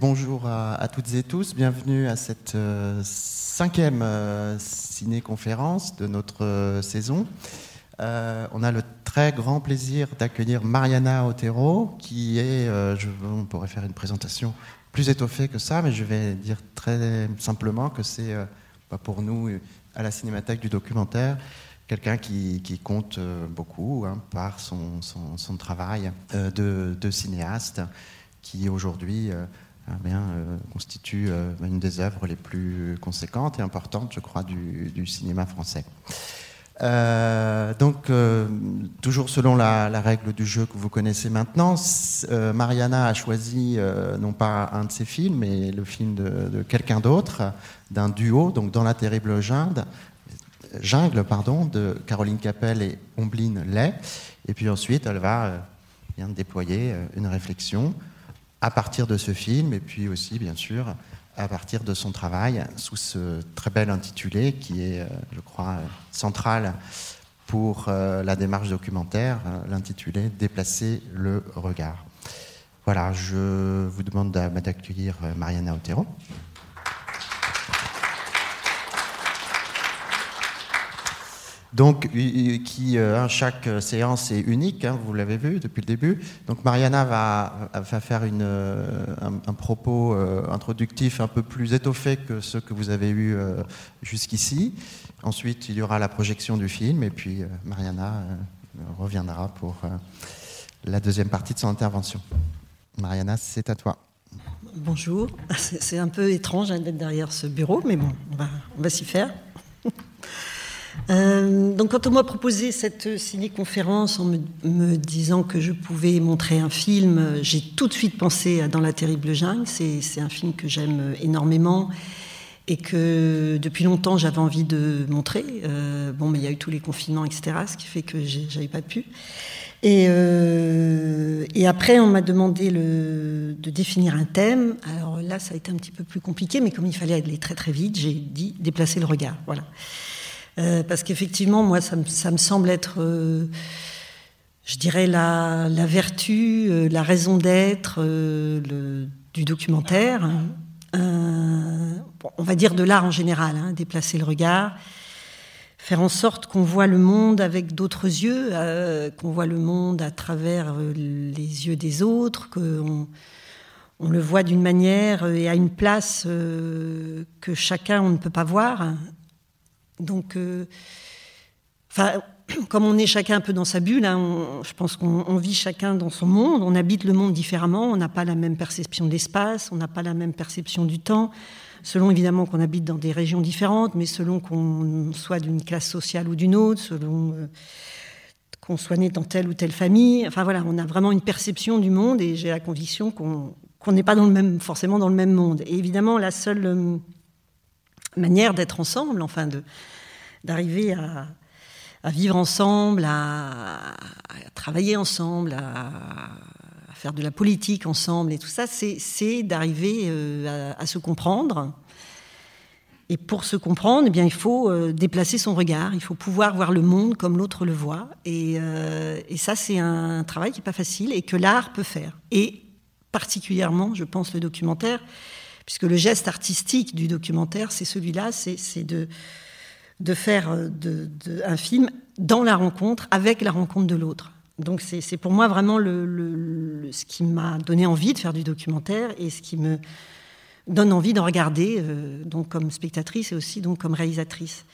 Bonjour à, toutes et tous, bienvenue à cette euh, cinquième euh, ciné-conférence de notre euh, saison. on a le très grand plaisir d'accueillir Mariana Otero, qui est, je, on pourrait faire une présentation plus étoffée que ça, mais je vais dire très simplement que c'est pour nous, à la Cinémathèque du documentaire, quelqu'un qui, compte beaucoup hein, par son, son, travail de, de, cinéaste, qui aujourd'hui bien, euh, constitue euh, une des œuvres les plus conséquentes et importantes, je crois, du, cinéma français. Euh, donc, toujours selon la, règle du jeu que vous connaissez maintenant, Mariana a choisi non pas un de ses films, mais le film de, quelqu'un d'autre, d'un duo, donc dans la terrible jungle, jungle pardon, de Caroline Capel et Ombline Lay. Et puis ensuite, elle va bien déployer une réflexion à partir de ce film et puis aussi, bien sûr, à partir de son travail sous ce très bel intitulé qui est, euh, je crois, central pour euh, la démarche documentaire, euh, l'intitulé Déplacer le regard. Voilà, je vous demande d'accueillir Mariana Otero. Donc, qui, euh, chaque séance est unique, hein, vous l'avez vu depuis le début. Donc, Mariana va, faire euh, un, propos euh, introductif un peu plus étoffé que ceux que vous avez eus jusqu'ici. Ensuite, il y aura la projection du film, et puis Mariana reviendra pour la deuxième partie de son intervention. Mariana, c'est à toi. Bonjour. C'est un peu étrange hein, d'être derrière ce bureau, mais bon, on va s'y faire. Euh, donc quand on m'a proposé cette ciné-conférence en me, disant que je pouvais montrer un film, j'ai tout de suite pensé à Dans la terrible jungle. C'est un film que j'aime énormément et que depuis longtemps j'avais envie de montrer. Euh, bon, mais il y a eu tous les confinements, etc., ce qui fait que j'avais pas pu. Et, euh, et après, on m'a demandé de définir un thème. Alors là, ça a été un petit peu plus compliqué, mais comme il fallait aller très très vite, j'ai dit déplacer le regard. Voilà. Euh, parce qu'effectivement, moi, ça me, semble être, euh, je dirais, la, vertu, euh, la raison d'être du documentaire. on va dire de l'art en général, hein, déplacer le regard, faire en sorte qu'on voit le monde avec d'autres yeux, qu'on voit le monde à travers les yeux des autres, qu'on on le voit d'une manière et à une place que chacun on ne peut pas voir. Donc, euh, comme on est chacun un peu dans sa bulle, hein, je pense qu'on vit chacun dans son monde, on habite le monde différemment, on n'a pas la même perception de l'espace, on n'a pas la même perception du temps, selon évidemment qu'on habite dans des régions différentes, mais selon qu'on soit d'une classe sociale ou d'une autre, selon euh, qu'on soit né dans telle ou telle famille. Enfin voilà, on a vraiment une perception du monde et j'ai la conviction qu'on n'est pas forcément dans le même monde. Et évidemment, la seule euh, manière d'être ensemble, enfin d'arriver à, vivre ensemble, à, travailler ensemble, à, faire de la politique ensemble et tout ça, c'est d'arriver euh, à, se comprendre. Et pour se comprendre, eh bien, il faut euh, déplacer son regard, il faut pouvoir voir le monde comme l'autre le voit. Et, euh, et ça, c'est un travail qui n'est pas facile et que l'art peut faire. Et particulièrement, je pense, le documentaire, puisque le geste artistique du documentaire, c'est celui-là, c'est de, faire euh, un film dans la rencontre, avec la rencontre de l'autre. Donc c'est pour moi vraiment ce qui m'a donné envie de faire du documentaire et ce qui me donne envie d'en regarder, euh, donc comme spectatrice et aussi donc comme réalisatrice.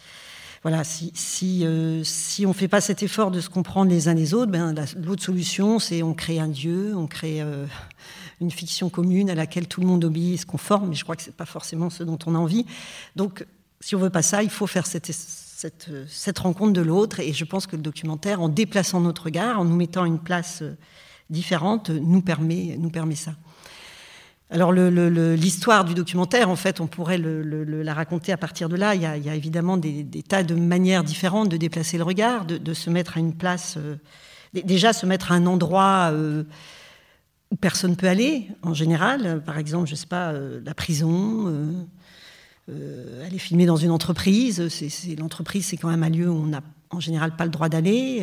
Voilà, si, euh, on ne fait pas cet effort de se comprendre les uns les autres, ben, l'autre solution, c'est on crée un dieu, on crée une fiction commune à laquelle tout le monde obéit et se conforme, mais je crois que ce n'est pas forcément ce dont on a envie. Donc, si on veut pas ça, il faut faire cette, rencontre de l'autre, et je pense que le documentaire, en déplaçant notre regard, en nous mettant une place euh, différente, nous permet, ça. Alors l'histoire du documentaire, en fait, on pourrait la raconter à partir de là. Il y a, il y a évidemment des, tas de manières différentes de déplacer le regard, de, se mettre à une place, euh, déjà se mettre à un endroit euh, personne peut aller, en général. Par exemple, je sais pas, euh, la prison, euh, elle est filmée dans une entreprise. C'est, l'entreprise, c'est quand même un lieu où on n'a en général pas le droit d'aller.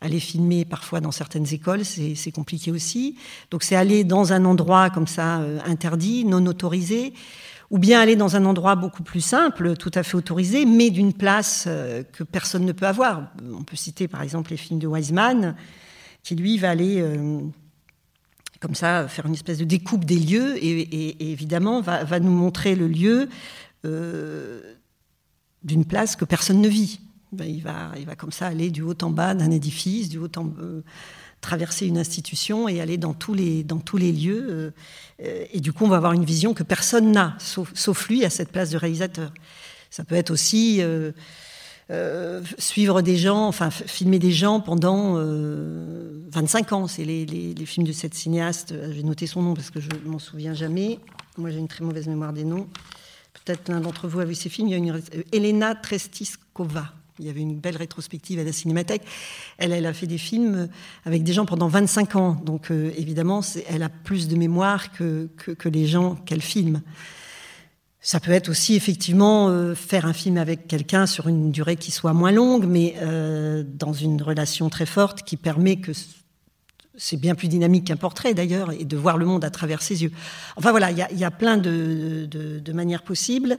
elle est filmée parfois dans certaines écoles, c'est, compliqué aussi. Donc c'est aller dans un endroit comme ça interdit, non autorisé ou bien aller dans un endroit beaucoup plus simple, tout à fait autorisé, mais d'une place euh, que personne ne peut avoir. On peut citer par exemple les films de Wiseman, qui lui va aller euh, comme ça faire une espèce de découpe des lieux et, évidemment va, nous montrer le lieu euh, d'une place que personne ne vit. Ben, il, va, comme ça aller du haut en bas d'un édifice, du haut en bas traverser une institution et aller dans tous les, lieux. Euh, euh, et du coup, on va avoir une vision que personne n'a, sauf, lui, à cette place de réalisateur. Ça peut être aussi euh, suivre des gens, enfin filmer des gens pendant 25 ans. C'est les, films de cette cinéaste. J'ai noté son nom parce que je m'en souviens jamais. Moi, j'ai une très mauvaise mémoire des noms. Peut-être l'un d'entre vous a vu ces films. Il y a une Elena Trestiskova. Il y avait une belle rétrospective à la Cinémathèque. Elle, a fait des films avec des gens pendant 25 ans. Donc, euh, évidemment, elle a plus de mémoire que, les gens qu'elle filme. Ça peut être aussi, effectivement, euh, faire un film avec quelqu'un sur une durée qui soit moins longue, mais euh, dans une relation très forte qui permet que c'est bien plus dynamique qu'un portrait d'ailleurs, et de voir le monde à travers ses yeux. Enfin voilà, il y, a plein de, manières possibles.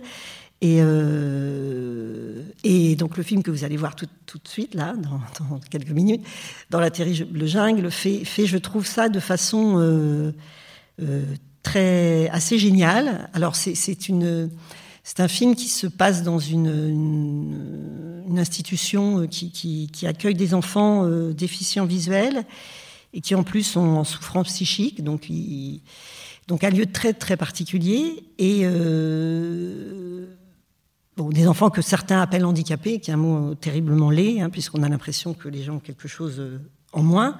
Et, euh, et, donc le film que vous allez voir tout, de suite, là, dans, quelques minutes, dans La terrible jungle, fait, je trouve ça de façon assez géniale. Alors c'est un film qui se passe dans une, institution qui, qui, accueille des enfants euh, déficients visuels et qui en plus sont en souffrance psychique, donc donc un lieu très très particulier et euh, des enfants que certains appellent handicapés, qui est un mot terriblement laid, hein, puisqu'on a l'impression que les gens ont quelque chose euh, en moins,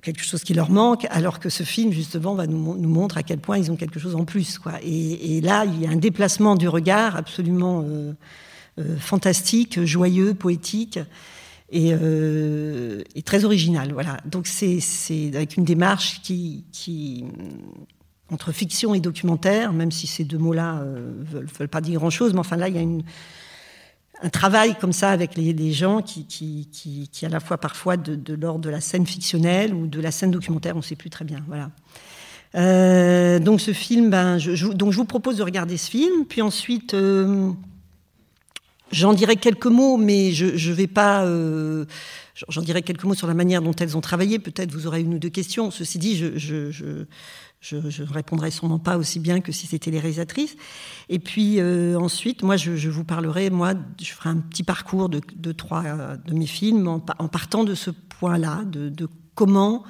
quelque chose qui leur manque, alors que ce film, justement, va nous, nous montre à quel point ils ont quelque chose en plus. Quoi. Et, là, il y a un déplacement du regard absolument euh, euh, fantastique, joyeux, poétique. Et, très original, voilà. Donc c'est avec une démarche qui, qui entre fiction et documentaire, même si ces deux mots-là ne euh, veulent, pas dire grand-chose, mais enfin là, il y a une, un travail comme ça avec les, gens qui, qui, qui, qui, à la fois parfois de, l'ordre de la scène fictionnelle ou de la scène documentaire, on ne sait plus très bien. Voilà. Euh, donc ce film, ben, je, donc je vous propose de regarder ce film, puis ensuite euh, j'en dirai quelques mots, mais je ne vais pas. j'en dirai quelques mots sur la manière dont elles ont travaillé. Peut-être vous aurez une ou deux questions. Ceci dit, je, je ne répondrai sûrement pas aussi bien que si c'était les réalisatrices. Et puis euh, ensuite, moi, je, vous parlerai, moi, je ferai un petit parcours de, trois de mes films en, partant de ce point-là, de, comment,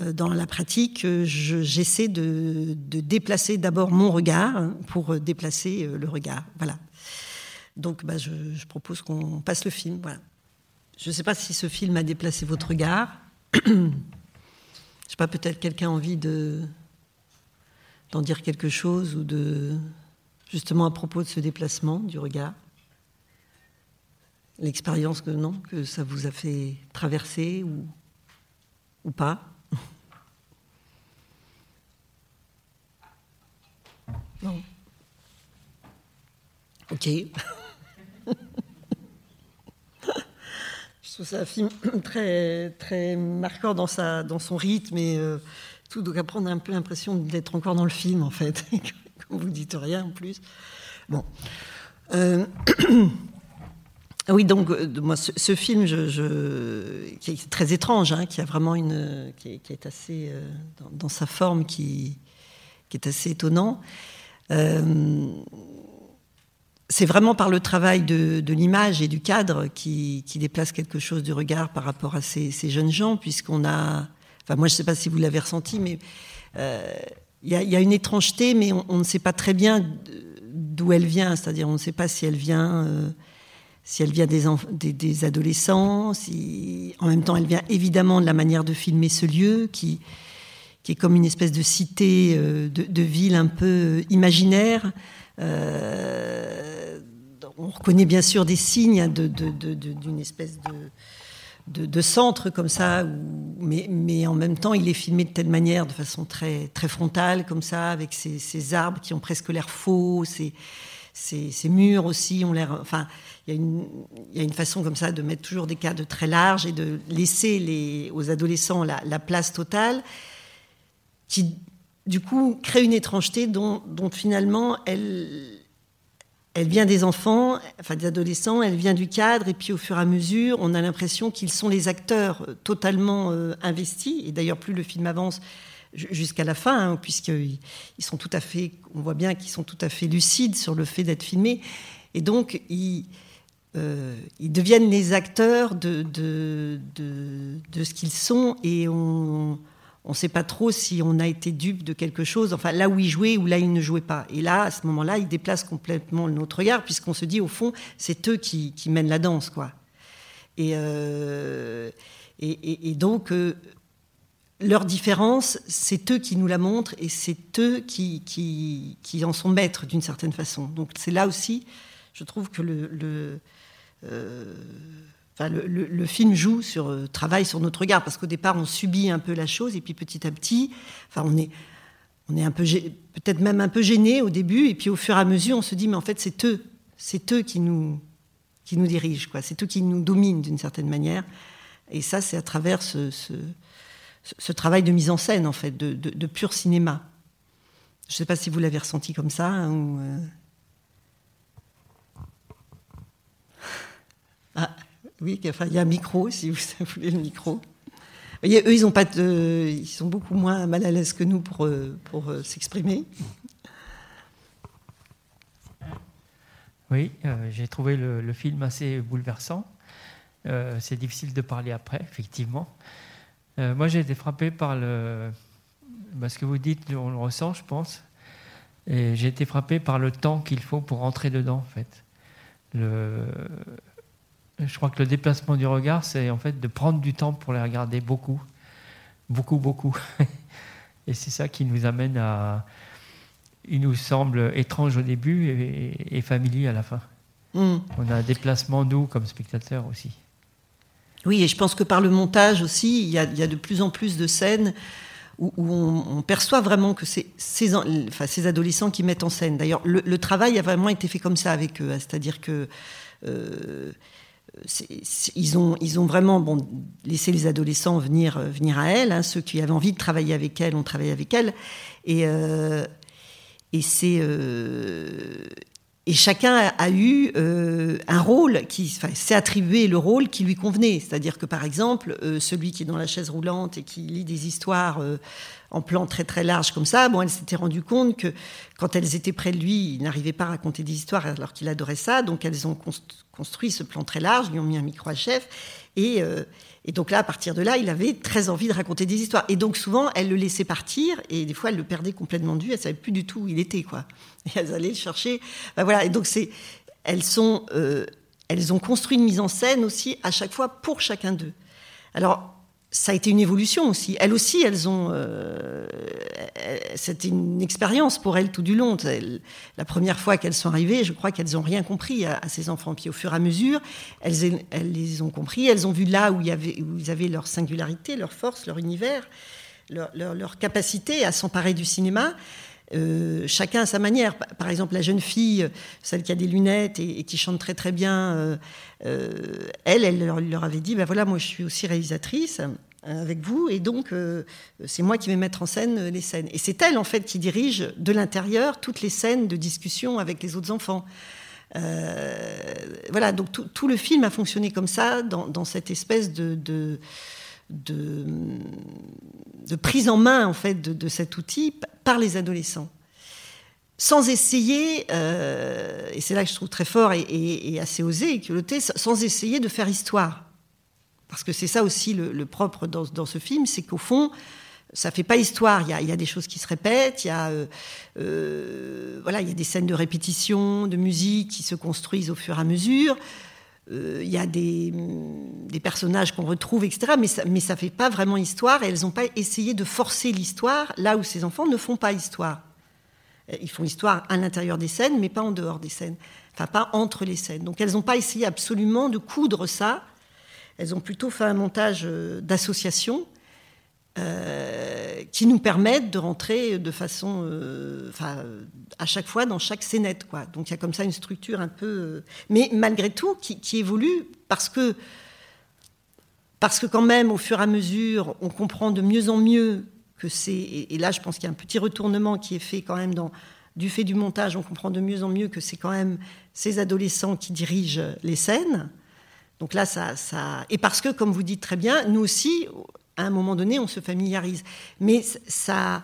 euh, dans la pratique, j'essaie de, déplacer d'abord mon regard pour déplacer euh, le regard. Voilà. Donc, bah, je, propose qu'on passe le film. Je ne sais pas si ce film a déplacé votre regard. je ne sais pas, peut-être quelqu'un a envie de d'en dire quelque chose ou de justement à propos de ce déplacement du regard? L'expérience que non, que ça vous a fait traverser ou, ou pas? Non. Ok. Je trouve ça un film très, très marquant dans, sa, dans son rythme et euh, donc après on a un peu l'impression d'être encore dans le film en fait, quand vous dites rien en plus. Bon. Euh, oui, donc euh, moi, ce, film, je, qui est très étrange, hein, qui a vraiment une, qui est, assez euh, dans, sa forme, qui, est assez étonnant. c'est vraiment par le travail de, l'image et du cadre qui, déplace quelque chose du regard par rapport à ces jeunes gens, puisqu'on a Enfin, moi, je ne sais pas si vous l'avez ressenti, mais euh, il y, a une étrangeté, mais on, ne sait pas très bien d'où elle vient. C'est-à-dire, on ne sait pas si elle vient, euh, si elle vient des, des, adolescents. Si, en même temps, elle vient évidemment de la manière de filmer ce lieu, qui, qui est comme une espèce de cité, euh, de, ville un peu imaginaire. on reconnaît bien sûr des signes d'une espèce de de, centre comme ça, mais, mais, en même temps, il est filmé de telle manière, de façon très, très frontale, comme ça, avec ces, arbres qui ont presque l'air faux, ces, ces, murs aussi ont l'air. Enfin, il y, a une, il y, a une façon comme ça de mettre toujours des cadres très larges et de laisser les, aux adolescents la, la place totale, qui du coup crée une étrangeté dont, dont finalement elle elle vient des enfants, enfin des adolescents, elle vient du cadre, et puis au fur et à mesure, on a l'impression qu'ils sont les acteurs euh, totalement euh, investis. Et d'ailleurs, plus le film avance jusqu'à la fin, hein, puisqu'ils ils sont tout à fait, on voit bien qu'ils sont tout à fait lucides sur le fait d'être filmés, et donc ils, euh, deviennent les acteurs de, de ce qu'ils sont, et on on ne sait pas trop si on a été dupe de quelque chose, enfin là où il jouait ou là il ne jouait pas. Et là, à ce moment-là, il déplace complètement notre regard, puisqu'on se dit, au fond, c'est eux qui, mènent la danse. quoi. Et, euh, donc, euh, leur différence, c'est eux qui nous la montrent et c'est eux qui, qui, en sont maîtres d'une certaine façon. Donc c'est là aussi, je trouve que le... Euh, le, film joue sur, euh, travaille sur notre regard, parce qu'au départ, on subit un peu la chose, et puis petit à petit, enfin, on est, on est un peu, peut-être même un peu gêné au début, et puis au fur et à mesure, on se dit, mais en fait, c'est eux, c'est eux qui nous, qui nous dirigent, quoi. C'est eux qui nous dominent d'une certaine manière. Et ça, c'est à travers ce, travail de mise en scène, en fait, de, pur cinéma. Je ne sais pas si vous l'avez ressenti comme ça, hein, ou. Euh. Ah. Oui, il y a un micro, si vous voulez le micro. eux, ils, ont pas ils sont beaucoup moins mal à l'aise que nous pour, euh, pour euh, s'exprimer. Oui, euh, j'ai trouvé le, film assez bouleversant. c'est difficile de parler après, effectivement. moi, j'ai été frappé par le, bah, ce que vous dites, on le ressent, je pense. J'ai été frappé par le temps qu'il faut pour rentrer dedans, en fait. Le, je crois que le déplacement du regard, c'est en fait de prendre du temps pour les regarder beaucoup, beaucoup, beaucoup. Et c'est ça qui nous amène à. Il nous semble étrange au début et, familier à la fin. Hmm. On a un déplacement, nous, comme spectateurs aussi. Oui, et je pense que par le montage aussi, il y a, de plus en plus de scènes où, on, perçoit vraiment que c'est ces, enfin, ces, adolescents qui mettent en scène. D'ailleurs, le, travail a vraiment été fait comme ça avec eux, c'est-à-dire que. Euh, ils, ont, ils ont vraiment bon, laissé les adolescents venir, euh, venir à elle. Hein, ceux qui avaient envie de travailler avec elle ont travaillé avec elle. Et, euh, et, c'est, euh, et chacun a, eu un rôle, qui s'est attribué le rôle qui lui convenait. C'est-à-dire que, par exemple, celui qui est dans la chaise roulante et qui lit des histoires en plan très très large comme ça, bon, elle s'était rendue compte que quand elles étaient près de lui, il n'arrivait pas à raconter des histoires alors qu'il adorait ça. Donc elles ont construit ce plan très large, lui ont mis un micro à chef. Et, euh, et, donc là, à partir de là, il avait très envie de raconter des histoires. Et donc souvent, elle le laissait partir et des fois, elle le perdait complètement de vue. Elle savait plus du tout où il était, quoi. Et elles allaient le chercher. Ben voilà. Et donc c'est, elles euh, elles ont construit une mise en scène aussi à chaque fois pour chacun d'eux. Alors ça a été une évolution aussi. Elles aussi, elles ont. Euh, c'était une expérience pour elles tout du long. la première fois qu'elles sont arrivées, je crois qu'elles n'ont rien compris à, ces enfants. Puis au fur et à mesure, elles, les ont compris. Elles ont vu là où, ils avaient leur singularité, leur force, leur univers, leur, capacité à s'emparer du cinéma. Euh, chacun à sa manière. Par exemple, la jeune fille, celle qui a des lunettes et, qui chante très très bien, euh, elle, elle leur, avait dit, ben voilà, moi je suis aussi réalisatrice. Euh, avec vous, et donc euh, c'est moi qui vais mettre en scène euh, les scènes. Et c'est elle, en fait, qui dirige de l'intérieur toutes les scènes de discussion avec les autres enfants. voilà, donc tout, le film a fonctionné comme ça, dans, cette espèce de, de, prise en main, en fait, de, cet outil par les adolescents sans essayer, et c'est là que je trouve très fort et, assez osé sans essayer de faire histoire. Parce que c'est ça aussi le, propre dans, ce film, c'est qu'au fond, ça fait pas histoire. Il y, a, des choses qui se répètent. Il y a, euh, euh, voilà, il y a des scènes de répétition, de musique qui se construisent au fur et à mesure. Euh, il y a des, personnages qu'on retrouve, etc. Mais ça, mais ça fait pas vraiment histoire. Et elles n'ont pas essayé de forcer l'histoire là où ces enfants ne font pas histoire. Ils font histoire à l'intérieur des scènes, mais pas en dehors des scènes. Enfin, pas entre les scènes. Donc elles n'ont pas essayé absolument de coudre ça elles ont plutôt fait un montage d'associations qui nous permettent de rentrer de façon, enfin, à chaque fois dans chaque scénette, quoi. Donc il y a comme ça une structure un peu, mais malgré tout qui, évolue parce que parce que quand même, au fur et à mesure, on comprend de mieux en mieux que c'est, et, là je pense qu'il y a un petit retournement qui est fait quand même dans, du fait du montage, on comprend de mieux en mieux que c'est quand même ces adolescents qui dirigent les scènes. Donc là, ça, ça, et parce que, comme vous dites très bien, nous aussi, à un moment donné, on se familiarise. Mais ça,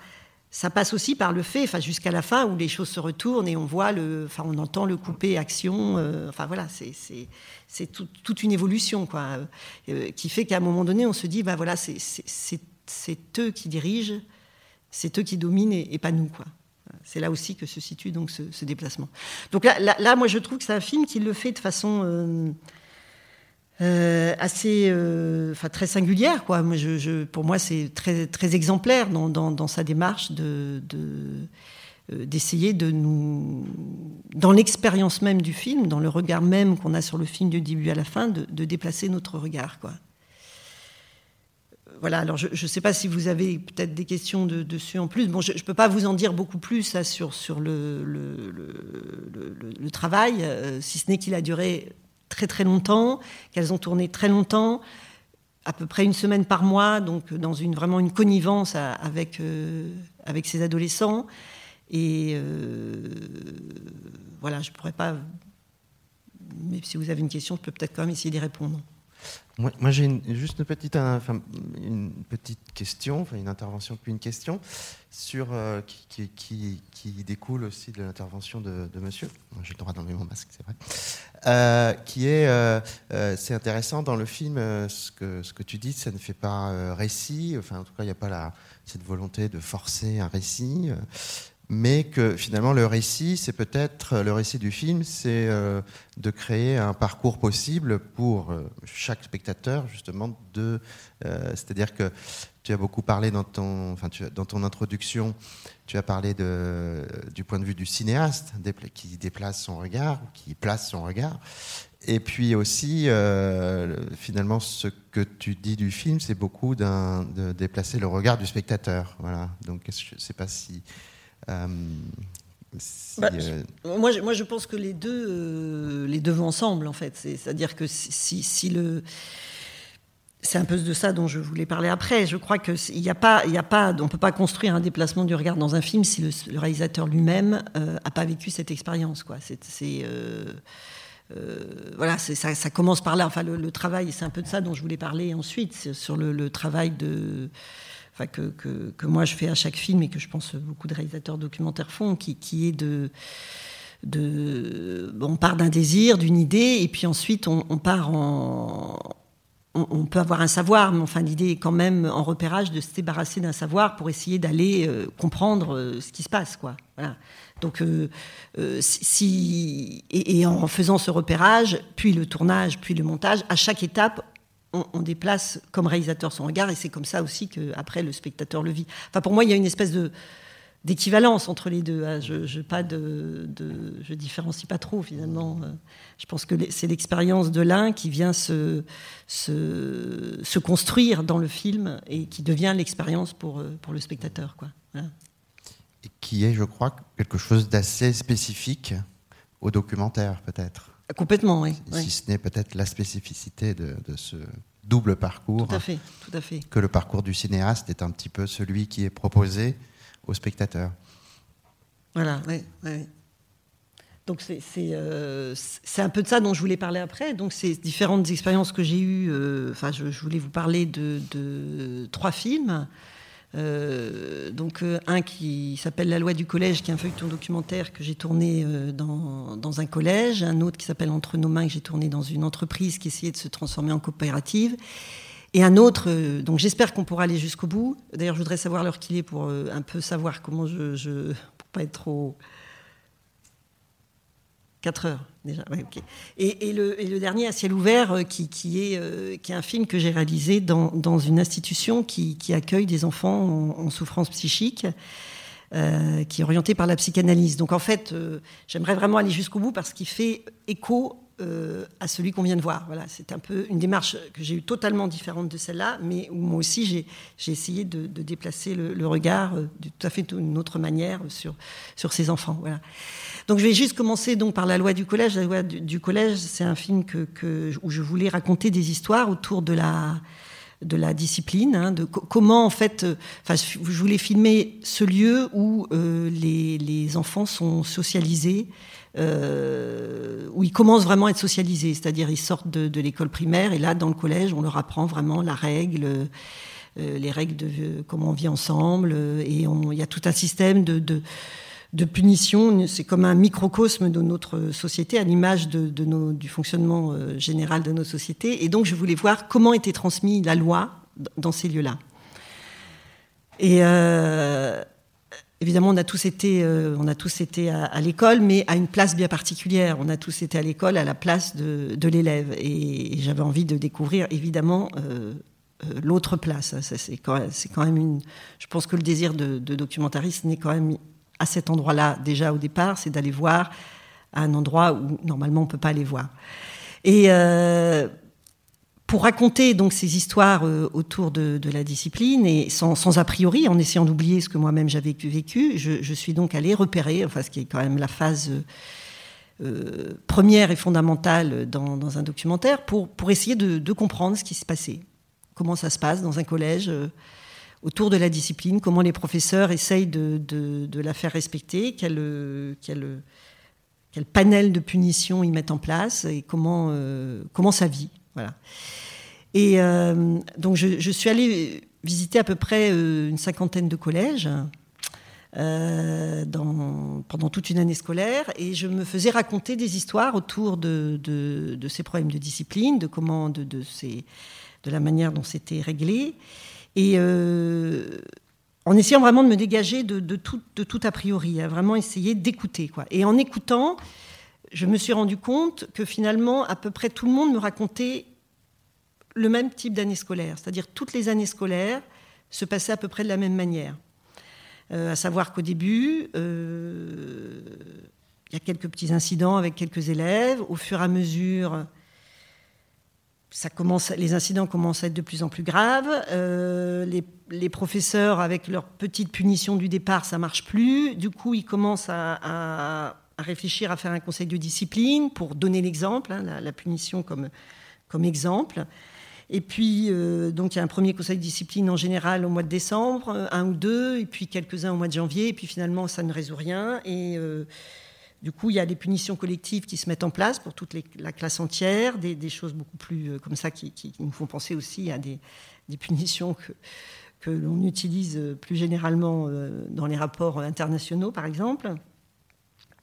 ça passe aussi par le fait, enfin jusqu'à la fin où les choses se retournent et on voit le, enfin on entend le coupé action. Euh, enfin voilà, c'est c'est toute une évolution quoi, euh, qui fait qu'à un moment donné, on se dit bah voilà, c'est eux qui dirigent, c'est eux qui dominent et, pas nous. quoi. C'est là aussi que se situe donc ce, déplacement. Donc là, là, moi, je trouve que c'est un film qui le fait de façon euh, euh, assez, euh, très singulière, quoi. Moi, pour moi, c'est très très exemplaire dans, sa démarche de, d'essayer de, nous, dans l'expérience même du film, dans le regard même qu'on a sur le film du début à la fin, de, déplacer notre regard, voilà, alors je ne sais pas si vous avez peut-être des questions dessus en plus. Bon, je ne peux pas vous en dire beaucoup plus sur, sur le, le, travail, euh, si ce n'est qu'il a duré très très longtemps, qu'elles ont tourné très longtemps, à peu près une semaine par mois, donc dans une, vraiment une connivence avec, euh, avec ces adolescents. Et euh, voilà, je ne pourrais pas. Mais si vous avez une question, je peux peut-être quand même essayer d'y répondre. Moi, j'ai juste une petite, question, enfin une intervention puis une question, sur, euh, qui, qui, découle aussi de l'intervention de, monsieur. J'ai le droit d'enlever mon masque, c'est vrai. Euh, qui est, euh, c'est intéressant dans le film, ce, que, ce que tu dis, ça ne fait pas récit, enfin en tout cas, il n'y a pas la, cette volonté de forcer un récit mais que finalement le récit, c'est peut-être le récit du film, c'est euh, de créer un parcours possible pour euh, chaque spectateur, justement, de, euh, c'est-à-dire que tu as beaucoup parlé dans ton, enfin, dans ton introduction, tu as parlé du point de vue du cinéaste qui déplace son regard, qui place son regard. Et puis aussi, finalement, ce que tu dis du film, c'est beaucoup de déplacer le regard du spectateur. Voilà. Donc, je ne sais pas si euh, bah, euh, moi, je, moi, je pense que les deux, euh, les deux vont ensemble, en fait. C'est-à-dire que si, si, le. C'est un peu de ça dont je voulais parler après. Je crois que il a pas, il a pas, on peut pas construire un déplacement du regard dans un film si le, réalisateur lui-même n'a pas vécu cette expérience. Quoi. C'est, voilà, ça, ça, commence par là. Enfin, le, travail, c'est un peu de ça dont je voulais parler ensuite sur le, le travail de que, que, moi je fais à chaque film et que je pense beaucoup de réalisateurs documentaires font, qui, qui est de, de, on part d'un désir, d'une idée, et puis ensuite on, part en, on, peut avoir un savoir, mais enfin l'idée est quand même en repérage de se débarrasser d'un savoir pour essayer d'aller euh, comprendre euh, ce qui se passe, quoi. Voilà. Donc, euh, si et, en faisant ce repérage, puis le tournage, puis le montage, à chaque étape, on, déplace comme réalisateur son regard et c'est comme ça aussi qu'après le spectateur le vit. Enfin, pour moi, il y a une espèce de d'équivalence entre les deux. Ah, je, je pas de, je différencie pas trop finalement. Je pense que c'est l'expérience de l'un qui vient se, se, construire dans le film et qui devient l'expérience pour, pour le spectateur. Quoi. Et qui est, je crois, quelque chose d'assez spécifique au documentaire, peut-être. Complètement, oui. Si, ce n'est peut-être la spécificité de, ce double parcours. Tout à fait, tout à fait. Que le parcours du cinéaste est un petit peu celui qui est proposé au spectateur. Voilà, oui, oui. Donc c'est euh, un peu de ça dont je voulais parler après. Donc ces différentes expériences que j'ai eues, euh, enfin je, voulais vous parler de, de trois films. Euh, donc euh, un qui s'appelle La loi du collège, qui est un feuilleton documentaire que j'ai tourné euh, dans, dans, un collège, un autre qui s'appelle Entre nos mains, que j'ai tourné dans une entreprise qui essayait de se transformer en coopérative, et un autre, donc j'espère qu'on pourra aller jusqu'au bout. D'ailleurs, je voudrais savoir l'heure qu'il est pour un peu savoir comment je, je pour pas être trop. 4 heures et, le, dernier, À ciel ouvert, euh, qui, est, euh, qui est un film que j'ai réalisé dans, dans, une institution qui, accueille des enfants en, souffrance psychique, euh, qui est orienté par la psychanalyse. Donc en fait, j'aimerais vraiment aller jusqu'au bout parce qu'il fait écho euh, à celui qu'on vient de voir. Voilà, c'est un peu une démarche que j'ai eue totalement différente de celle-là, mais où moi aussi j'ai essayé de, déplacer le, regard de tout à fait d'une autre manière sur, sur ces enfants. Voilà. Donc je vais juste commencer donc par la loi du collège. La loi du, collège, c'est un film que, où je voulais raconter des histoires autour de la de la discipline, hein, de comment en fait, euh, enfin, je voulais filmer ce lieu où euh, les, les, enfants sont socialisés, euh, où ils commencent vraiment à être socialisés, c'est-à-dire ils sortent de, de l'école primaire et là dans le collège on leur apprend vraiment la règle, euh, les règles de comment on vit ensemble et il y a tout un système de, de de punition. C'est comme un microcosme de notre société, à l'image de, du fonctionnement euh, général de nos sociétés. Et donc, je voulais voir comment était transmise la loi dans ces lieux-là. Et euh, évidemment, on a tous été, euh, on a tous été à, l'école, mais à une place bien particulière. On a tous été à l'école à la place de, l'élève. Et, j'avais envie de découvrir, évidemment, l'autre place. c'est quand, même une. Je pense que le désir de, documentariste n'est quand même à cet endroit-là déjà au départ, c'est d'aller voir à un endroit où normalement on ne peut pas aller voir. Et euh, pour raconter donc ces histoires euh, autour de, la discipline et sans, a priori, en essayant d'oublier ce que moi-même j'avais vécu, je, suis donc allée repérer, enfin ce qui est quand même la phase euh, première et fondamentale dans, un documentaire, pour, essayer de, comprendre ce qui se passait, comment ça se passe dans un collège autour de la discipline, comment les professeurs essayent de, la faire respecter, quel, panel de punitions ils mettent en place et comment, euh, comment ça vit. Voilà. Et euh, donc je, suis allée visiter à peu près euh, une cinquantaine de collèges dans, pendant toute une année scolaire et je me faisais raconter des histoires autour de, ces problèmes de discipline, de comment, de, la manière dont c'était réglé. Et euh, en essayant vraiment de me dégager de, tout, a priori, à vraiment essayer d'écouter. Quoi. Et en écoutant, je me suis rendu compte que finalement, à peu près tout le monde me racontait le même type d'année scolaire. C'est-à-dire toutes les années scolaires se passaient à peu près de la même manière. Euh, à savoir qu'au début, euh, il y a quelques petits incidents avec quelques élèves. Au fur et à mesure, les incidents commencent à être de plus en plus graves. Euh, les, professeurs, avec leur petite punition du départ, ça marche plus. Du coup, ils commencent à, réfléchir à faire un conseil de discipline pour donner l'exemple, hein, la, punition comme exemple. Et puis, euh, il y a un premier conseil de discipline en général au mois de décembre, un ou deux, et puis quelques-uns au mois de janvier. Et puis finalement, ça ne résout rien. Et euh, du coup, il y a des punitions collectives qui se mettent en place pour toute la classe entière, des, choses beaucoup plus euh, comme ça qui, nous font penser aussi à des, punitions que, l'on utilise plus généralement euh, dans les rapports internationaux, par exemple.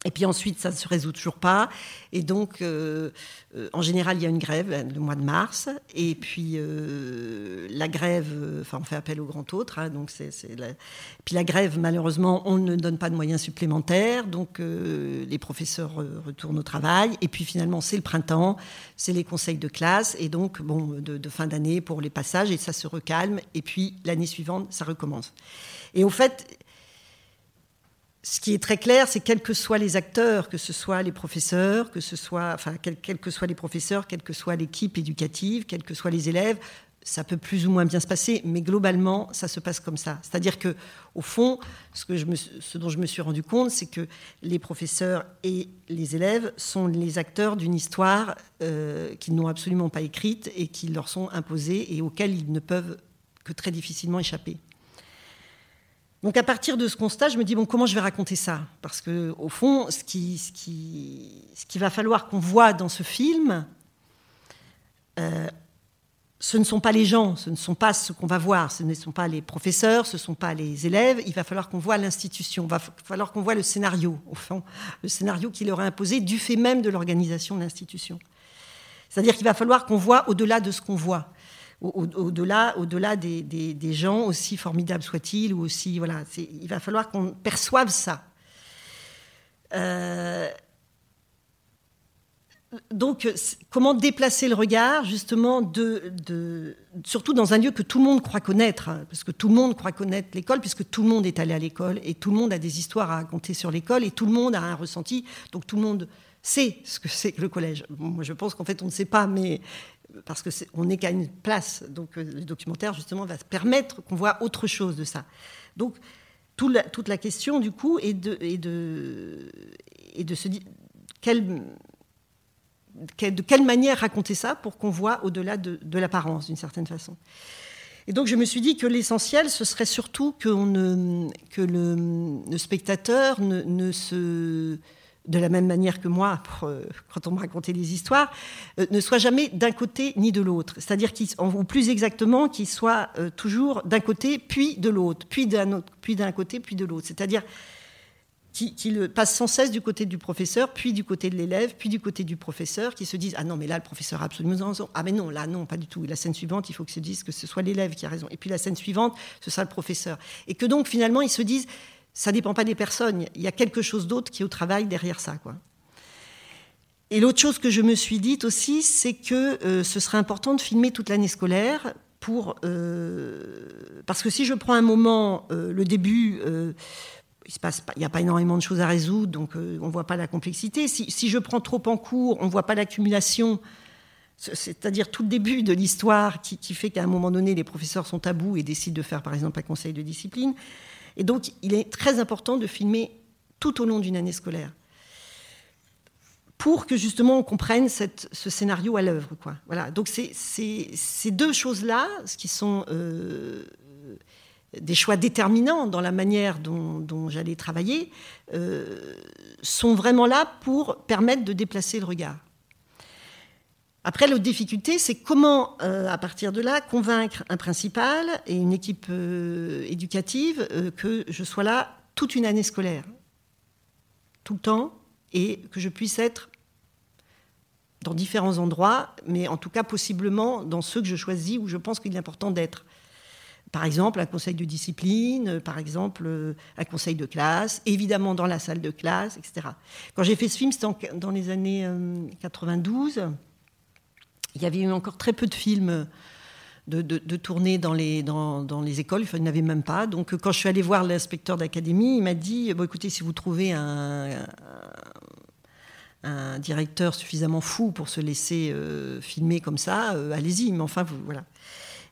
Et puis ensuite, ça ne se résout toujours pas. Et donc, euh, euh, en général, il y a une grève euh, le mois de mars. Et puis, la grève, enfin, on fait appel au grand autre. Hein, donc c'est, Puis la grève, malheureusement, on ne donne pas de moyens supplémentaires. Donc, les professeurs retournent au travail. Et puis, finalement, c'est le printemps, c'est les conseils de classe. Et donc, bon, de, de fin d'année pour les passages. Et ça se recalme. Et puis, l'année suivante, ça recommence. Et au fait, ce qui est très clair, c'est quels que soient les acteurs, que ce soit les professeurs, que ce soit, enfin, que soient les professeurs, quelle que soit l'équipe éducative, quels que soient les élèves, ça peut plus ou moins bien se passer, mais globalement, ça se passe comme ça. C'est-à-dire que, au fond, ce dont je me suis rendu compte, c'est que les professeurs et les élèves sont les acteurs d'une histoire euh, qu'ils n'ont absolument pas écrite et qui leur sont imposées et auxquelles ils ne peuvent que très difficilement échapper. Donc à partir de ce constat, je me dis comment je vais raconter ça? Parce que au fond, ce qui, va falloir qu'on voit dans ce film, euh, ce ne sont pas les gens, ce ne sont pas ce qu'on va voir, ce ne sont pas les professeurs, ce ne sont pas les élèves. Il va falloir qu'on voit l'institution, il va falloir qu'on voit le scénario, au fond, le scénario qui leur est imposé du fait même de l'organisation de l'institution. C'est-à-dire qu'il va falloir qu'on voit au-delà de ce qu'on voit au-delà au delà des, des, gens, aussi formidables soient-ils, ou aussi. Voilà, il va falloir qu'on perçoive ça. Euh, donc, comment déplacer le regard, justement, de, de, surtout dans un lieu que tout le monde croit connaître, hein, parce que tout le monde croit connaître l'école, puisque tout le monde est allé à l'école, et tout le monde a des histoires à raconter sur l'école, et tout le monde a un ressenti, donc tout le monde sait ce que c'est que le collège. moi, je pense qu'en fait, on ne sait pas, mais parce que on n'est qu'à une place. Donc, le documentaire, justement, va permettre qu'on voit autre chose de ça. Donc, toute la, question, du coup, est de, se dire de quelle manière raconter ça pour qu'on voit au-delà de, l'apparence, d'une certaine façon. Et donc je me suis dit que l'essentiel, ce serait surtout que le, spectateur ne, se de la même manière que moi, euh, quand on me racontait des histoires, euh, ne soit jamais d'un côté ni de l'autre. C'est-à-dire, ou plus exactement, qu'il soit euh, toujours d'un côté puis de l'autre, puis d'un puis d'un côté puis de l'autre. C'est-à-dire qu'il passe sans cesse du côté du professeur, puis du côté de l'élève, puis du côté du professeur, qui se disent ah non mais là le professeur a absolument raison, ah mais non là non pas du tout. La scène suivante, il faut que se dise que ce soit l'élève qui a raison, et puis la scène suivante, ce sera le professeur, et que donc finalement ils se disent ça dépend pas des personnes. Il y a quelque chose d'autre qui est au travail derrière ça. Quoi. Et l'autre chose que je me suis dite aussi, c'est que euh, ce serait important de filmer toute l'année scolaire pour euh, parce que si je prends un moment, euh, le début, il n'y a pas énormément de choses à résoudre, donc on ne voit pas la complexité. Si, si, je prends trop en cours, on ne voit pas l'accumulation, c'est-à-dire tout le début de l'histoire qui, qui, fait qu'à un moment donné, les professeurs sont à bout et décident de faire par exemple un conseil de discipline. Et donc, il est très important de filmer tout au long d'une année scolaire pour que justement on comprenne ce scénario à l'œuvre. Donc ces deux choses-là, ce qui sont euh, des choix déterminants dans la manière dont, j'allais travailler, euh, sont vraiment là pour permettre de déplacer le regard. Après, l'autre difficulté, c'est comment, euh, à partir de là, convaincre un principal et une équipe euh, éducative euh, que je sois là toute une année scolaire, tout le temps, et que je puisse être dans différents endroits, mais en tout cas possiblement dans ceux que je choisis où je pense qu'il est important d'être. Par exemple, un conseil de discipline, par exemple, un conseil de classe, évidemment dans la salle de classe, etc. Quand j'ai fait ce film, c'était dans les années 92 il y avait eu encore très peu de films de, de, tournée dans les, écoles, il n'y en avait même pas. Donc quand je suis allée voir l'inspecteur d'académie, il m'a dit, bon, écoutez, si vous trouvez un, directeur suffisamment fou pour se laisser euh, filmer comme ça, euh, allez-y, mais enfin, voilà.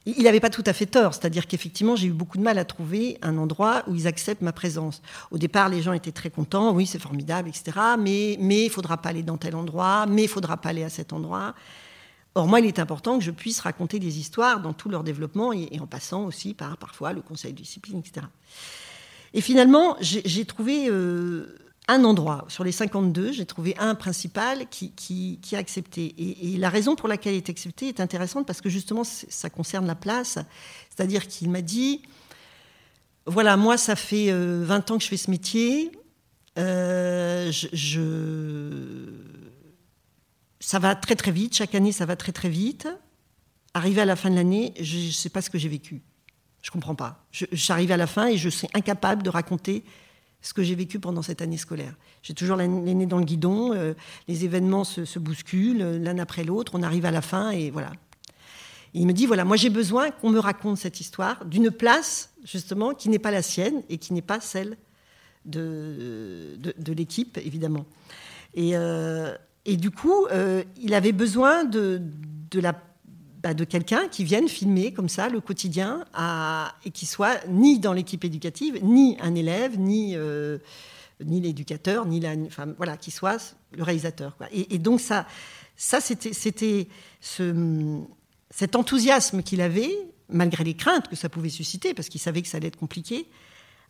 Il n'avait pas tout à fait tort, c'est-à-dire qu'effectivement, j'ai eu beaucoup de mal à trouver un endroit où ils acceptent ma présence. Au départ, les gens étaient très contents, oui, c'est formidable, etc. Mais il ne faudra pas aller dans tel endroit, mais il ne faudra pas aller à cet endroit. Or, moi, il est important que je puisse raconter des histoires dans tout leur développement et, en passant aussi par parfois le conseil de discipline, etc. Et finalement, j'ai trouvé euh, un endroit. Sur les 52, j'ai trouvé un principal qui, a accepté. Et, la raison pour laquelle il est accepté est intéressante parce que justement, ça concerne la place. C'est-à-dire qu'il m'a dit, voilà, moi, ça fait 20 euh, ans que je fais ce métier. Euh, je ça va très très vite, chaque année ça va très très vite. Arrivé à la fin de l'année, je ne sais pas ce que j'ai vécu. Je ne comprends pas. J'arrive à la fin et je suis incapable de raconter ce que j'ai vécu pendant cette année scolaire. J'ai toujours l'aîné dans le guidon, euh, les événements se, bousculent euh, l'un après l'autre, on arrive à la fin et voilà. il me dit, voilà, moi j'ai besoin qu'on me raconte cette histoire d'une place, justement, qui n'est pas la sienne et qui n'est pas celle de, de, l'équipe, évidemment. Et, euh, et du coup, euh, il avait besoin de, bah, de quelqu'un qui vienne filmer comme ça le quotidien et qui soit ni dans l'équipe éducative, ni un élève, ni, euh, ni l'éducateur, ni la, voilà, qui soit le réalisateur. Et, donc ça, ça c'était, ce, cet enthousiasme qu'il avait, malgré les craintes que ça pouvait susciter, parce qu'il savait que ça allait être compliqué,